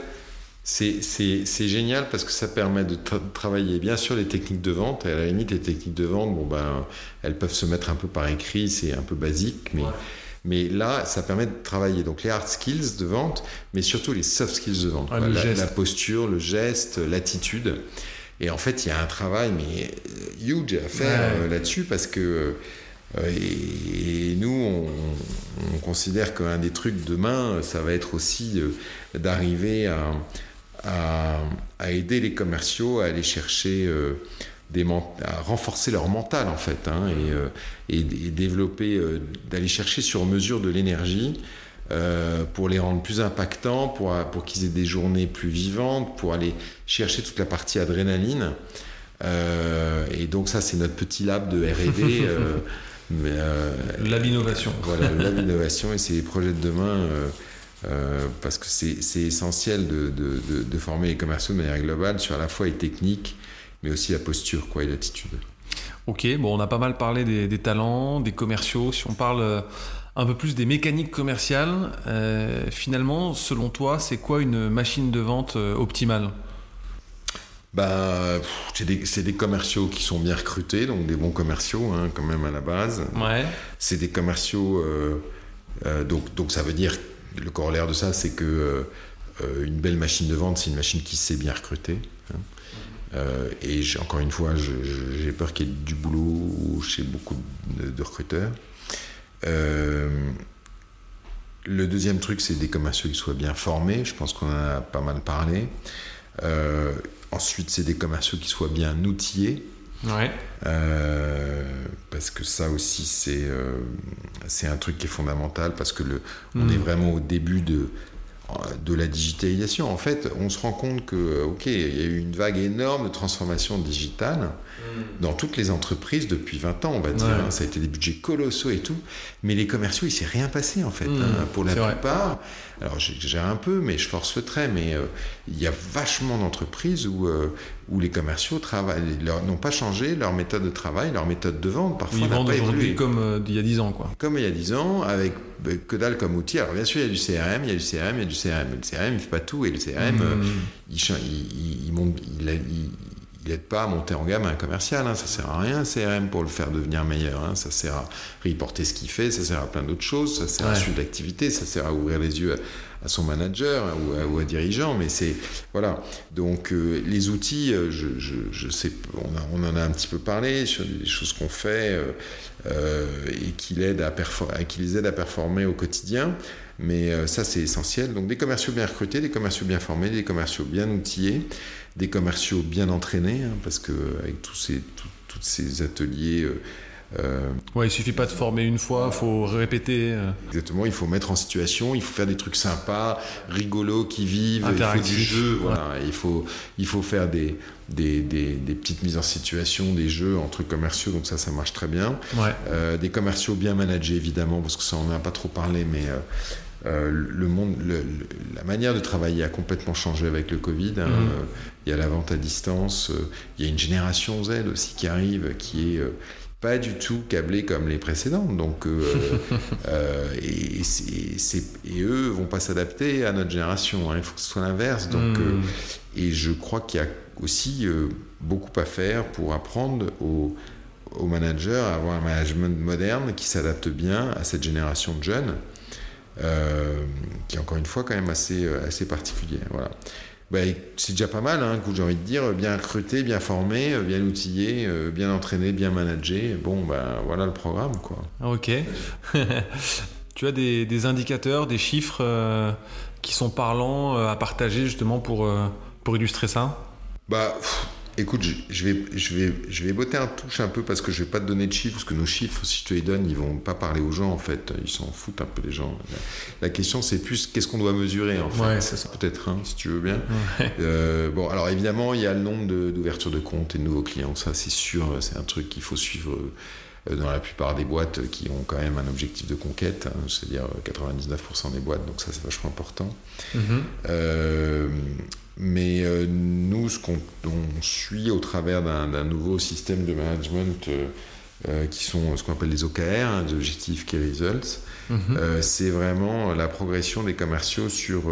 c'est génial parce que ça permet de tra- travailler bien sûr les techniques de vente. Et à la limite, les techniques de vente, bon, ben, elles peuvent se mettre un peu par écrit, c'est un peu basique, mais, mais là, ça permet de travailler donc les hard skills de vente, mais surtout les soft skills de vente. Le la, posture, le geste, l'attitude. Et en fait, il y a un travail mais euh, huge à faire Ouais. euh, là-dessus parce que euh, et, nous, on, on considère qu'un des trucs demain, ça va être aussi d'arriver à, à, à aider les commerciaux à aller chercher euh, des à renforcer leur mental en fait hein, et, euh, et, et développer euh, d'aller chercher sur mesure de l'énergie pour les rendre plus impactants pour, pour qu'ils aient des journées plus vivantes pour aller chercher toute la partie adrénaline et donc ça c'est notre petit lab de R&D Lab innovation. voilà, lab innovation et c'est les projets de demain euh, parce que c'est essentiel de, de, de, de, former les commerciaux de manière globale sur à la fois les techniques, mais aussi la posture quoi, et l'attitude. Ok, bon, on a pas mal parlé des, des, talents, des commerciaux. Si on parle un peu plus des mécaniques commerciales, euh, finalement, selon toi, c'est quoi une machine de vente optimale? Bah, c'est des, des, commerciaux qui sont bien recrutés, donc des bons commerciaux hein, quand même à la base. Ouais. C'est des commerciaux, euh, euh, donc, donc ça veut dire, le corollaire de ça, c'est que euh, une belle machine de vente, c'est une machine qui sait bien recruter. Hein. Euh, et encore une fois, j'ai peur qu'il y ait du boulot chez beaucoup de, recruteurs. Euh, le deuxième truc, c'est des commerciaux qui soient bien formés. Je pense qu'on en a pas mal parlé. Ensuite, c'est des commerciaux qui soient bien outillés. Ouais. Euh, parce que ça aussi, c'est euh, c'est un truc qui est fondamental parce que le, on est vraiment au début de, de la digitalisation. En fait, on se rend compte que, ok, il y a eu une vague énorme de transformation digitale dans toutes les entreprises depuis 20 ans, on va dire. Ouais. hein. Ça a été des budgets colossaux et tout. Mais les commerciaux, il s'est rien passé, en fait. Mm. hein, pour la vrai. plupart. Alors, j'exagère un peu, mais je force le trait. Mais euh, il y a vachement d'entreprises où, euh, où les commerciaux n'ont pas changé leur méthode de travail, leur méthode de vente. Parfois, Ils vendent aujourd'hui comme euh, il y a 10 ans, quoi. Comme il y a 10 ans, avec euh, que dalle comme outil. Alors bien sûr, il y a du CRM, il y a du CRM, il y a du CRM. Le CRM, il fait pas tout. Et le CRM, euh, Mm. il, il, il, monte, il- il aide pas à monter en gamme un commercial. Hein. Ça sert à rien, un CRM, pour le faire devenir meilleur. Hein. Ça sert à reporter ce qu'il fait, ça sert à plein d'autres choses. Ça sert à suivre l'activité, ça sert à ouvrir les yeux à, son manager ou, à, dirigeant. Mais c'est voilà. Donc euh, les outils, euh, je, sais, on, en a un petit peu parlé sur des choses qu'on fait euh, et qui, l'aident à qui les aident à performer au quotidien. Mais ça, c'est essentiel. Donc des commerciaux bien recrutés, des commerciaux bien formés, des commerciaux bien outillés, des commerciaux bien entraînés, hein, parce que avec tous ces, tous ces ateliers, euh, Ouais, il suffit pas de former une fois, faut répéter. euh. exactement, il faut mettre en situation, il faut faire des trucs sympas, rigolos, qui vivent, il faut du jeu, ouais. il, faut, il faut faire des, des, des, des petites mises en situation, des jeux entre commerciaux, donc ça, ça marche très bien. Ouais. Euh, des commerciaux bien managés, évidemment, parce que ça, on n'en a pas trop parlé, mais euh, euh, le monde, le- le- la manière de travailler a complètement changé avec le Covid. hein. Mhm. Il y a la vente à distance, il y a une génération Z aussi qui arrive, qui est pas du tout câblée comme les précédentes. Donc, euh, euh, et, et et eux vont pas s'adapter à notre génération. hein. Il faut que ce soit l'inverse. Donc, Mm. euh, et je crois qu'il y a aussi beaucoup à faire pour apprendre aux, aux managers à avoir un management moderne qui s'adapte bien à cette génération de jeunes, qui est encore une fois quand même assez, assez particulière. Voilà. Bah, c'est déjà pas mal, hein, j'ai envie de dire, bien recruté, bien formé, euh, bien outillé, euh, bien entraîné, bien managé. Bon, ben voilà le programme, quoi. Ah, Ok. tu as des, des indicateurs, des chiffres euh, qui sont parlants euh, à partager justement pour, euh, pour illustrer ça? Bah, pff, écoute, je, vais, je, vais, je vais botter un touche un peu parce que je vais pas te donner de chiffres, parce que nos chiffres, si je te les donne, ils vont pas parler aux gens en fait. Ils s'en foutent un peu les gens. La, question, c'est plus qu'est-ce qu'on doit mesurer en fait? Ouais, c'est ça. Peut-être, hein, si tu veux bien. Ouais. Euh, bon, alors évidemment, il y a le nombre de- d'ouvertures de, comptes et de nouveaux clients. Ça, c'est sûr, c'est un truc qu'il faut suivre euh, dans la plupart des boîtes qui ont quand même un objectif de conquête, hein, c'est-à-dire 99% des boîtes. Donc ça, c'est vachement important. Mhm. Euh, mais euh, nous, ce qu'on on suit au travers d'un nouveau système de management euh, euh, qui sont ce qu'on appelle les OKR, hein, les Objective Key Results, Mhm. euh, c'est vraiment la progression des commerciaux sur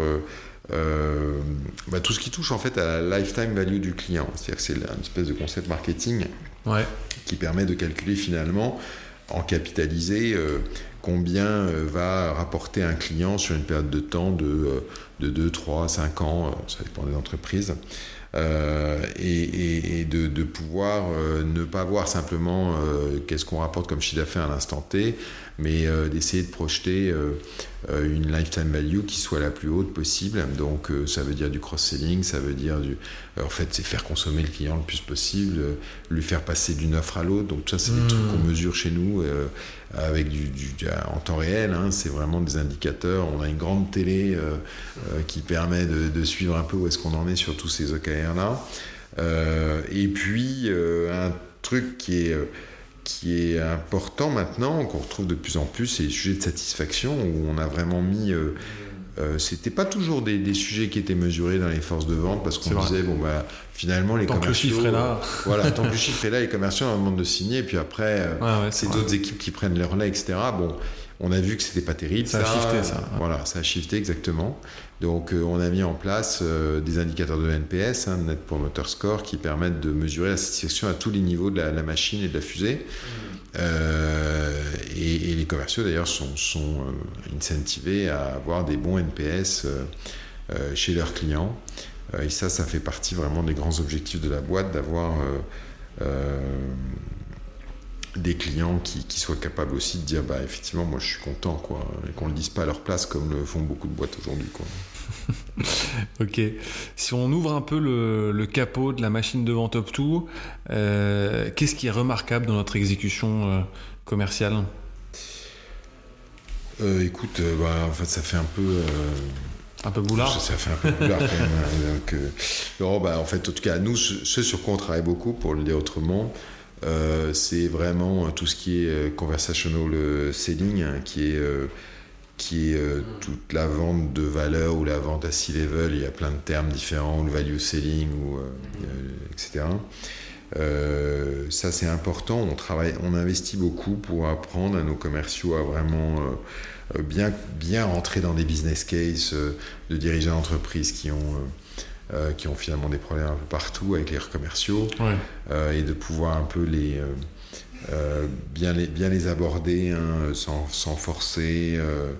bah, tout ce qui touche en fait à la lifetime value du client. C'est-à-dire que c'est une espèce de concept marketing Ouais. qui permet de calculer finalement en capitalisé euh, combien euh, va rapporter un client sur une période de temps de, euh, de 2, 3, 5 ans, euh, ça dépend des entreprises. Euh, et, et- et de, de pouvoir ne pas voir simplement euh, qu'est-ce qu'on rapporte comme chiffre d'affaires à l'instant T, mais euh, d'essayer de projeter une lifetime value qui soit la plus haute possible. Donc ça veut dire du cross-selling, ça veut dire du... en fait, c'est faire consommer le client le plus possible, lui faire passer d'une offre à l'autre. Donc ça, c'est des trucs qu'on mesure chez nous avec du, en temps réel. hein. c'est vraiment des indicateurs. On a une grande télé euh, euh, qui permet de, suivre un peu où est-ce qu'on en est sur tous ces OKR-là. Euh, et puis, un truc qui est... qui est important maintenant, qu'on retrouve de plus en plus, c'est les sujets de satisfaction, où on a vraiment mis euh, c'était pas toujours des, des, sujets qui étaient mesurés dans les forces de vente parce qu'on disait bon bah finalement les tant commerciaux que le chiffre est là. voilà tant que le chiffre est là les commerciaux on demande de signer et puis après euh, ouais, ouais, c'est d'autres équipes qui prennent leur lait etc bon on a vu que c'était pas terrible ça, ça a shifté ça. voilà ça a shifté exactement. Donc euh, on a mis en place euh, des indicateurs de NPS hein, Net Promoter Score qui permettent de mesurer la satisfaction à tous les niveaux de la, la machine et de la fusée. Mmh. Euh, et, les commerciaux d'ailleurs sont, sont euh, incentivés à avoir des bons NPS euh, chez leurs clients. et ça, ça fait partie vraiment des grands objectifs de la boîte d'avoir des clients qui, qui, soient capables aussi de dire bah effectivement moi je suis content quoi et qu'on le dise pas à leur place comme le font beaucoup de boîtes aujourd'hui quoi. ok. Si on ouvre un peu le, le, capot de la machine de vente Up2, euh, qu'est-ce qui est remarquable dans notre exécution euh, commerciale? Euh, Écoute, bah, en fait, ça fait un peu. un peu boulard Ça fait un peu boulard quand même. Hein, donc, non, bah, en fait, en tout cas, nous, ce sur quoi on travaille beaucoup, pour le dire autrement, c'est vraiment tout ce qui est conversational selling, hein, qui est qui est euh, toute la vente de valeur ou la vente à C-level, il y a plein de termes différents, ou le value selling, ou, euh, etc. Euh, ça c'est important, on, travaille, on investit beaucoup pour apprendre à nos commerciaux à vraiment bien, bien rentrer dans des business cases de dirigeants d'entreprise qui ont... qui ont finalement des problèmes un peu partout avec les commerciaux ouais. et de pouvoir un peu les, euh, bien, les, bien les aborder hein, sans, sans, forcer, euh,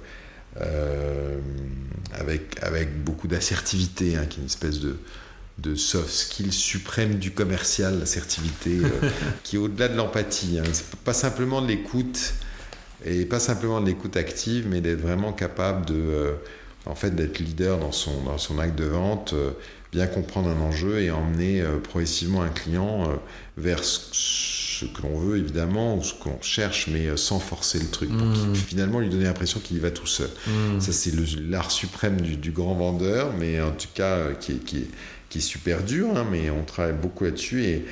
euh, avec, avec beaucoup d'assertivité, hein, qui est une espèce de, de soft skill suprême du commercial, l'assertivité, qui est au-delà de l'empathie. Hein. Pas simplement de l'écoute, et pas simplement de l'écoute active, mais d'être vraiment capable de, en fait, d'être leader dans son, dans son acte de vente, bien comprendre un enjeu et emmener progressivement un client vers ce que l'on veut évidemment, ou ce qu'on cherche, mais euh, sans forcer le truc, pour mmh. finalement lui donner l'impression qu'il y va tout seul. Mmh. Ça c'est l'art suprême du, du, grand vendeur, mais en tout cas euh, qui est, qui est, qui est super dur, hein, mais on travaille beaucoup là-dessus et,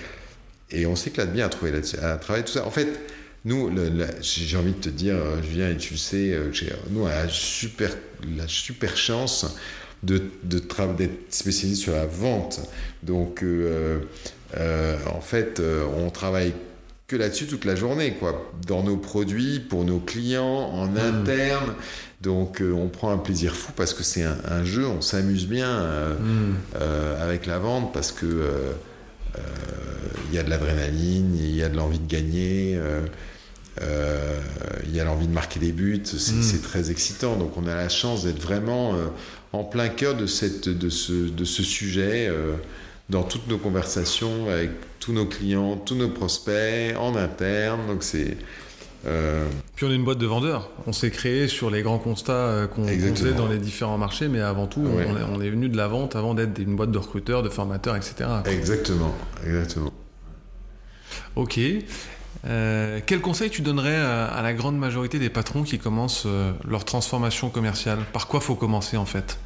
et on s'éclate bien à, trouver à travailler tout ça. En fait, nous, j'ai envie de te dire, euh, Julien, et tu le sais, nous, on a la super, la super chance de, d'être spécialisé sur la vente. Donc, euh, euh, en fait, euh, on travaille que là-dessus toute la journée, quoi, dans nos produits, pour nos clients, en mmh. interne. Donc euh, on prend un plaisir fou parce que c'est un, un, jeu, on s'amuse bien euh, mmh. euh, avec la vente parce que il y a de l'adrénaline, il y a de l'envie de gagner, il y a l'envie de marquer des buts, c'est mmh. très excitant. Donc on a la chance d'être vraiment en plein cœur de, cette, de, ce, de ce sujet dans toutes nos conversations avec tous nos clients, tous nos prospects, en interne. Donc c'est. Euh... Puis on est une boîte de vendeurs. On s'est créé sur les grands constats euh, qu'on faisait dans les différents marchés, mais avant tout, ouais. on, est, on, est, venu de la vente avant d'être une boîte de recruteurs, de formateurs, etc. Exactement, exactement. Ok. Euh, quel conseil tu donnerais à, à, la grande majorité des patrons qui commencent euh, leur transformation commerciale? Par quoi faut commencer en fait?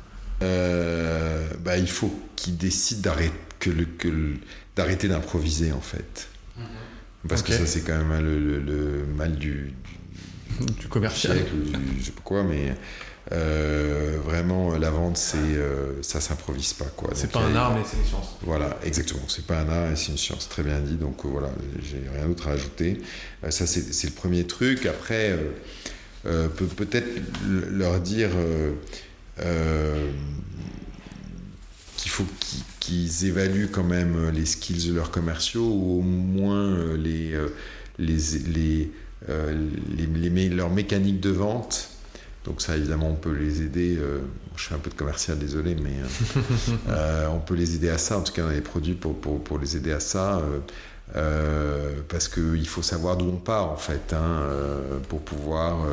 Euh, bah, il faut qu'ils décident d'arrêter que le, que le, d'arrêter d'improviser en fait. Mmh. Parce okay. que ça c'est quand même le, le, le mal du, du, du commercial. Siècle, je sais pas quoi, mais euh, vraiment la vente c'est euh, ça s'improvise pas quoi. C'est pas un art mais c'est une science. Voilà exactement, c'est pas un art et c'est une science, très bien dit. Donc euh, voilà, j'ai rien d'autre à ajouter. Euh, ça c'est le premier truc. Après euh, peut peut-être leur dire qu'il faut qu'ils évaluent quand même les skills de leurs commerciaux ou au moins les, les, les, les, les leur mécanique de vente. Donc ça, évidemment, on peut les aider. Euh, je fais un peu de commercial, désolé, mais euh, on peut les aider à ça. En tout cas, on a des produits pour, pour, pour les aider à ça. Euh, parce qu'il faut savoir d'où on part, en fait, hein, pour pouvoir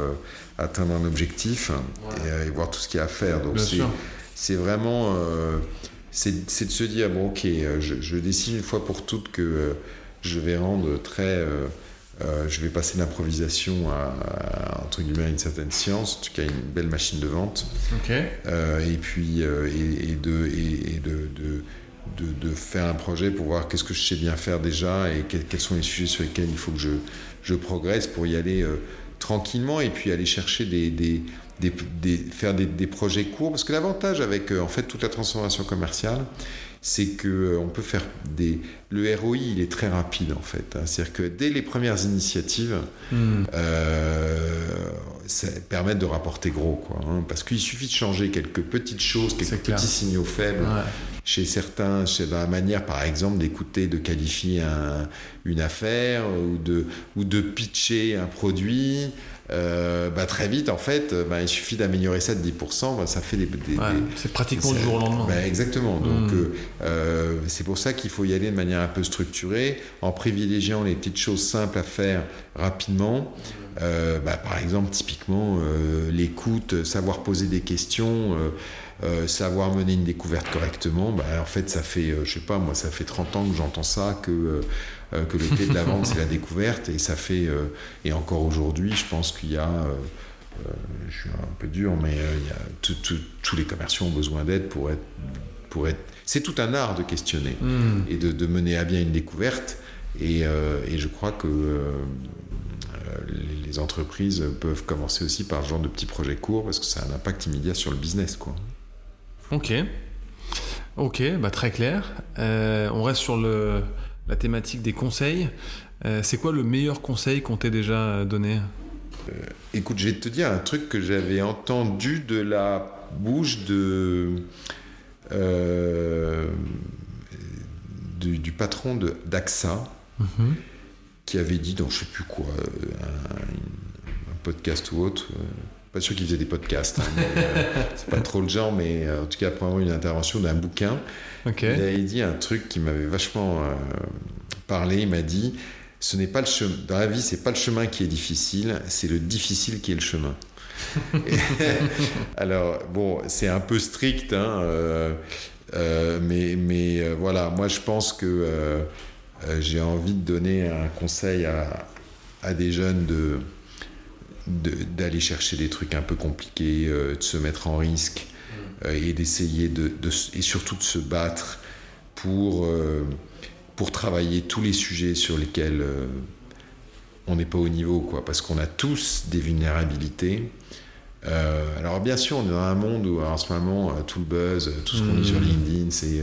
atteindre un objectif ouais. et, et, voir tout ce qu'il y a à faire. Donc c'est vraiment c'est de se dire bon ok je, je, décide une fois pour toutes que euh, je vais rendre très euh, euh, je vais passer d'improvisation à, à, entre guillemets une certaine science en tout cas une belle machine de vente okay. et puis et, et, de, et, de, de de, de, faire un projet pour voir qu'est-ce que je sais bien faire déjà et que, quels sont les sujets sur lesquels il faut que je, je progresse pour y aller tranquillement et puis aller chercher des, des, des, des faire des, projets courts. Parce que l'avantage avec en fait toute la transformation commerciale, c'est que on peut faire des. Le ROI, il est très rapide en fait. Hein. C'est-à-dire que dès les premières initiatives, mm. euh, ça permet de rapporter gros, quoi. Hein, parce qu'il suffit de changer quelques petites choses, quelques petits signaux faibles. Ouais chez certains, c'est la manière, par exemple, d'écouter, de qualifier un, une affaire ou de, ou de pitcher un produit. Euh, bah, très vite, en fait, bah, il suffit d'améliorer ça de 10%, bah, ça fait des. des, ouais, c'est pratiquement du jour au lendemain. Bah, exactement. Donc, mmh. euh, c'est pour ça qu'il faut y aller de manière un peu structurée, en privilégiant les petites choses simples à faire rapidement. Euh, bah, par exemple, typiquement, euh, l'écoute, savoir poser des questions. Euh, euh, savoir mener une découverte correctement, bah, en fait, ça fait, euh, je sais pas, moi, ça fait 30 ans que j'entends ça, que, euh, que le clé de la vente, c'est la découverte, et ça fait, et encore aujourd'hui, je pense qu'il y a, je suis un peu dur, mais il y a tous les commerciaux ont besoin d'aide pour être, pour être. C'est tout un art de questionner mm. et de, de, mener à bien une découverte, et, et je crois que les entreprises peuvent commencer aussi par ce genre de petits projets courts parce que ça a un impact immédiat sur le business, quoi. Ok. Ok, bah très clair. Euh, on reste sur le, la thématique des conseils. Euh, c'est quoi le meilleur conseil qu'on t'ait déjà donné? Euh, Écoute, je vais te dire un truc que j'avais entendu de la bouche de, du, du, patron d'AXA, mhm. qui avait dit dans je sais plus quoi, un, un podcast ou autre pas sûr qu'il faisait des podcasts. Hein, euh, c'est pas trop le genre, mais euh, en tout cas, après avoir une intervention d'un bouquin, il avait dit un truc qui m'avait vachement euh, parlé. Il m'a dit ce n'est pas le chemin. Dans la vie, c'est pas le chemin qui est difficile, c'est le difficile qui est le chemin. alors, bon, c'est un peu strict, hein, mais, mais voilà, moi je pense que j'ai envie de donner un conseil à, à des jeunes de d'aller chercher des trucs un peu compliqués, euh, de se mettre en risque mm. euh, et d'essayer de, et surtout de se battre pour, euh, pour travailler tous les sujets sur lesquels on n'est pas au niveau, quoi, parce qu'on a tous des vulnérabilités. alors bien sûr, on est dans un monde où en ce moment, tout le buzz, tout ce qu'on dit sur mm. LinkedIn, c'est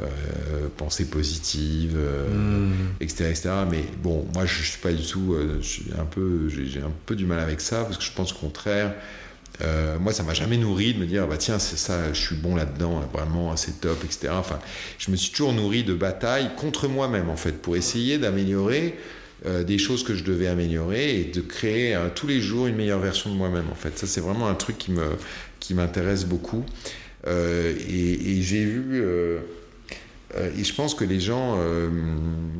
euh, pensée positive, etc., euh, etc. Mais bon, moi, je suis pas du tout. Euh, un peu, j'ai un peu du mal avec ça parce que je pense au contraire. moi, ça m'a jamais nourri de me dire, bah tiens, c'est ça, je suis bon là-dedans, vraiment, c'est top, etc. Enfin, je me suis toujours nourri de batailles contre moi-même, en fait, pour essayer d'améliorer des choses que je devais améliorer et de créer tous les jours une meilleure version de moi-même, en fait. Ça, c'est vraiment un truc qui me qui m'intéresse beaucoup. Et, et j'ai vu euh, et je pense que les gens, euh,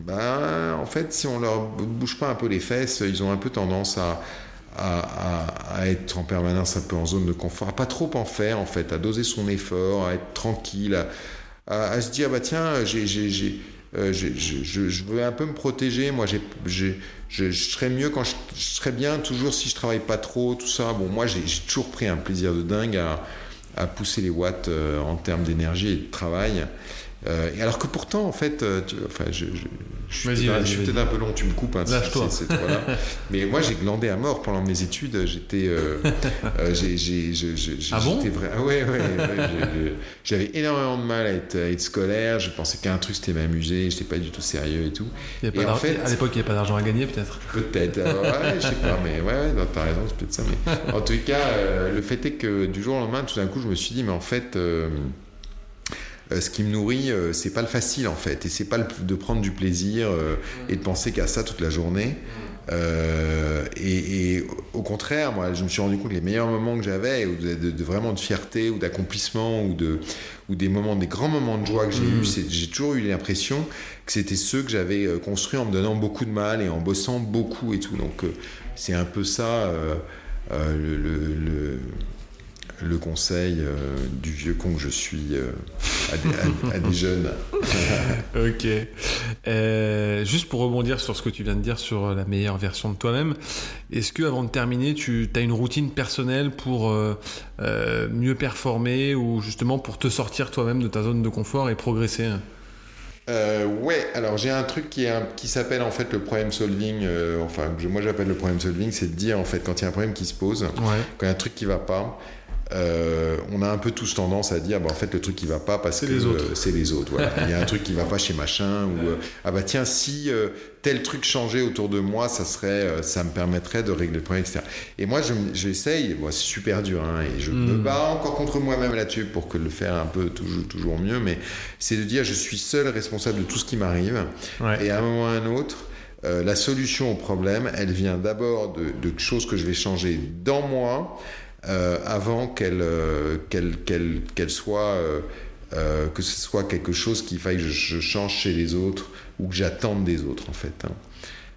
ben, en fait, si on leur bouge pas un peu les fesses, ils ont un peu tendance à, être en permanence un peu en zone de confort, à pas trop en faire, en fait, à doser son effort, à être tranquille, à, se dire, bah tiens, euh, je, je, veux un peu me protéger. Moi, je, serais mieux quand je, serais bien toujours si je travaille pas trop, tout ça. Bon, moi, j'ai, toujours pris un plaisir de dingue à, à pousser les watts en termes d'énergie et de travail. Euh, et alors que pourtant, en fait, euh, tu, enfin, je, je, je suis peut-être un peu long, tu me coupes. Hein. Voilà. Mais moi, j'ai glandé à mort pendant mes études. J'étais. Euh, euh ah bon? vrai, ah ouais, ouais, ouais J'avais énormément de mal à être, à être scolaire. Je pensais qu'un truc, c'était m'amuser. J'étais pas du tout sérieux et tout. Et en fait, à l'époque, il n'y avait pas d'argent à gagner, peut-être? Peut-être. ouais, je sais pas, mais ouais, ouais t'as raison, c'est peut-être ça. Mais en tout cas, le fait est que du jour au lendemain, tout d'un coup, je me suis dit, mais en fait. Euh, ce qui me nourrit, euh, c'est pas le facile en fait, et c'est pas de prendre du plaisir euh, et de penser qu'à ça toute la journée. Et, au contraire, moi, je me suis rendu compte que les meilleurs moments que j'avais, de, vraiment de fierté ou d'accomplissement ou de ou des moments, des grands moments de joie que j'ai eu, mm. j'ai toujours eu l'impression que c'était ceux que j'avais construits en me donnant beaucoup de mal et en bossant beaucoup et tout. Donc c'est un peu ça le le conseil euh, du vieux con que je suis euh, à, des, jeunes. ok. Euh, juste pour rebondir sur ce que tu viens de dire sur la meilleure version de toi-même, est-ce que avant de terminer, tu as une routine personnelle pour mieux performer ou justement pour te sortir toi-même de ta zone de confort et progresser? Euh, ouais, alors j'ai un truc qui, est un- qui s'appelle en fait le problem solving. euh, enfin, je- moi j'appelle le problem solving, c'est de dire en fait quand il y a un problème qui se pose, Ouais. quand il y a un truc qui va pas, euh, on a un peu tous tendance à dire bah, en fait le truc qui va pas parce que les autres. euh, c'est les autres. Voilà. il y a un truc qui va pas chez machin ou euh, ah bah tiens si tel truc changeait autour de moi, ça serait, ça me permettrait de régler le problème etc. Et moi je j'essaye, bon, c'est super dur hein, et je me Mm. bats encore contre moi-même là-dessus pour que le faire un peu toujours toujours mieux, mais c'est de dire je suis seul responsable de tout ce qui m'arrive. Ouais. Et à un moment ou à un autre, la solution au problème, elle vient d'abord de, de choses que je vais changer dans moi avant qu'elle euh, qu'elle qu'elle qu'elle soit euh, euh, que ce soit quelque chose qu'il faille que je, change chez les autres ou que j'attende des autres en fait. hein.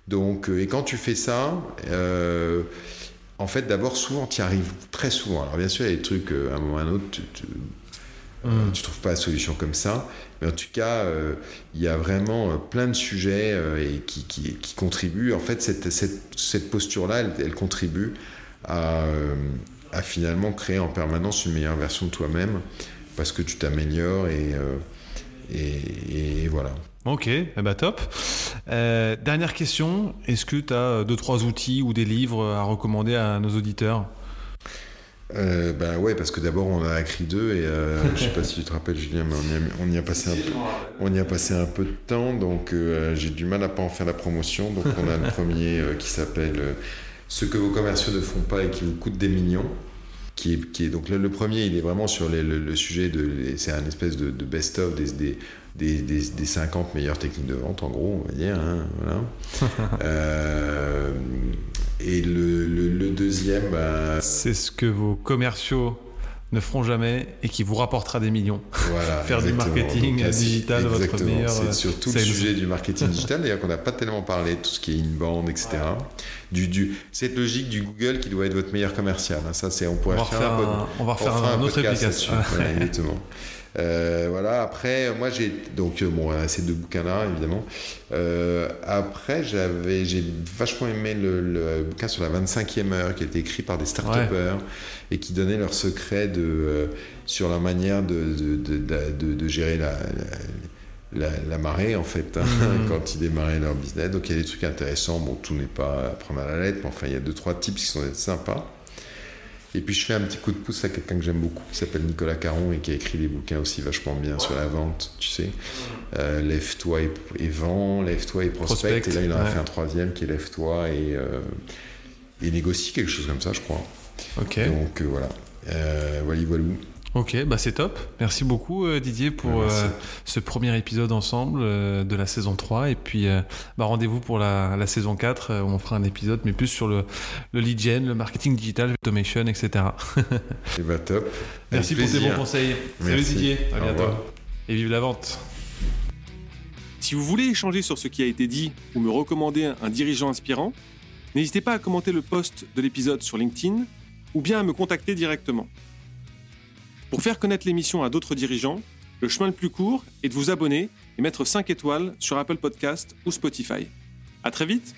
Donc euh, et quand tu fais ça. euh, en fait, d'abord, souvent, tu y arrives très souvent. Alors, bien sûr, il y a des trucs, euh, à un moment ou à un autre, tu, tu, euh, Mm. tu trouves pas la solution comme ça. Mais en tout cas, euh, il y a vraiment euh, plein de sujets euh, et qui, qui, qui contribuent. En fait, cette, cette, cette posture-là, elle, elle contribue à, euh, à finalement créer en permanence une meilleure version de toi-même parce que tu t'améliores et, euh, et, et voilà. Ok, eh ben top. Euh, dernière question, est-ce que tu as deux, trois outils ou des livres à recommander à nos auditeurs? Euh, ben ouais, parce que d'abord on a écrit deux et euh, je sais pas si tu te rappelles Julien, mais on y a, on y a passé un peu, on y a passé un peu de temps, donc euh, j'ai du mal à pas en faire la promotion. Donc on a le premier euh, qui s'appelle euh, Ce que vos commerciaux ne font pas et qui vous coûte des millions. Qui est, qui est donc le, le premier, il est vraiment sur les- le, le sujet de, c'est un espèce de, de best-of des, des, des, des, des 50 meilleures techniques de vente, en gros, on va dire. hein, voilà. Euh, et le, le, le deuxième, bah, C'est ce que vos commerciaux ne feront jamais et qui vous rapportera des millions. Voilà, Faire du marketing Donc digital, votre exactement. meilleur, euh, C'est surtout le sujet du marketing digital, d'ailleurs qu'on n'a pas tellement parlé, tout ce qui est inbound, etc. Du, du, cette logique du Google qui doit être votre meilleur commercial. hein. Ça, c'est, on pourrait faire un, on va refaire un, un autre podcast application. Voilà, exactement. Euh, voilà, après, moi j'ai donc euh, bon, ces deux bouquins-là, évidemment. Euh, après, j'avais, j'ai vachement aimé le, le bouquin sur la 25e heure qui a été écrit par des start et qui donnait leurs secrets de, euh, sur la manière de, de, gérer la, la, la- la marée, en fait, hein, Mhm. quand ils démarraient leur business. Donc il y a des trucs intéressants. Bon, tout n'est pas à prendre à la lettre, mais enfin, il y a deux, trois tips qui sont sympas. Et puis je fais un petit coup de pouce à quelqu'un que j'aime beaucoup, qui s'appelle Nicolas Caron et qui a écrit des bouquins aussi vachement bien sur la vente, tu sais. Euh, Lève-toi et, et vends, Lève-toi et prospecte. Prospecte, Et là, il en a ouais. fait un troisième qui est Lève-toi et, euh, et négocie, quelque chose comme ça, je crois. Ok, Donc euh, voilà. Voilà, voilà. Ok, bah c'est top. Merci beaucoup euh, Didier pour euh, ce premier épisode ensemble euh, de la saison 3 et puis euh, bah, rendez-vous pour la, la saison 4 euh, où on fera un épisode mais plus sur le, le lead gen, le marketing digital, l'automation, etc. Et bah top. Merci Avec pour tes bons conseils. Salut Merci. Didier, à Au bientôt. revoir. Et vive la vente. Si vous voulez échanger sur ce qui a été dit ou me recommander un- un dirigeant inspirant, n'hésitez pas à commenter le post de l'épisode sur LinkedIn ou bien à me contacter directement. Pour faire connaître l'émission à d'autres dirigeants, le chemin le plus court est de vous abonner et mettre 5 étoiles sur Apple Podcast ou Spotify. À très vite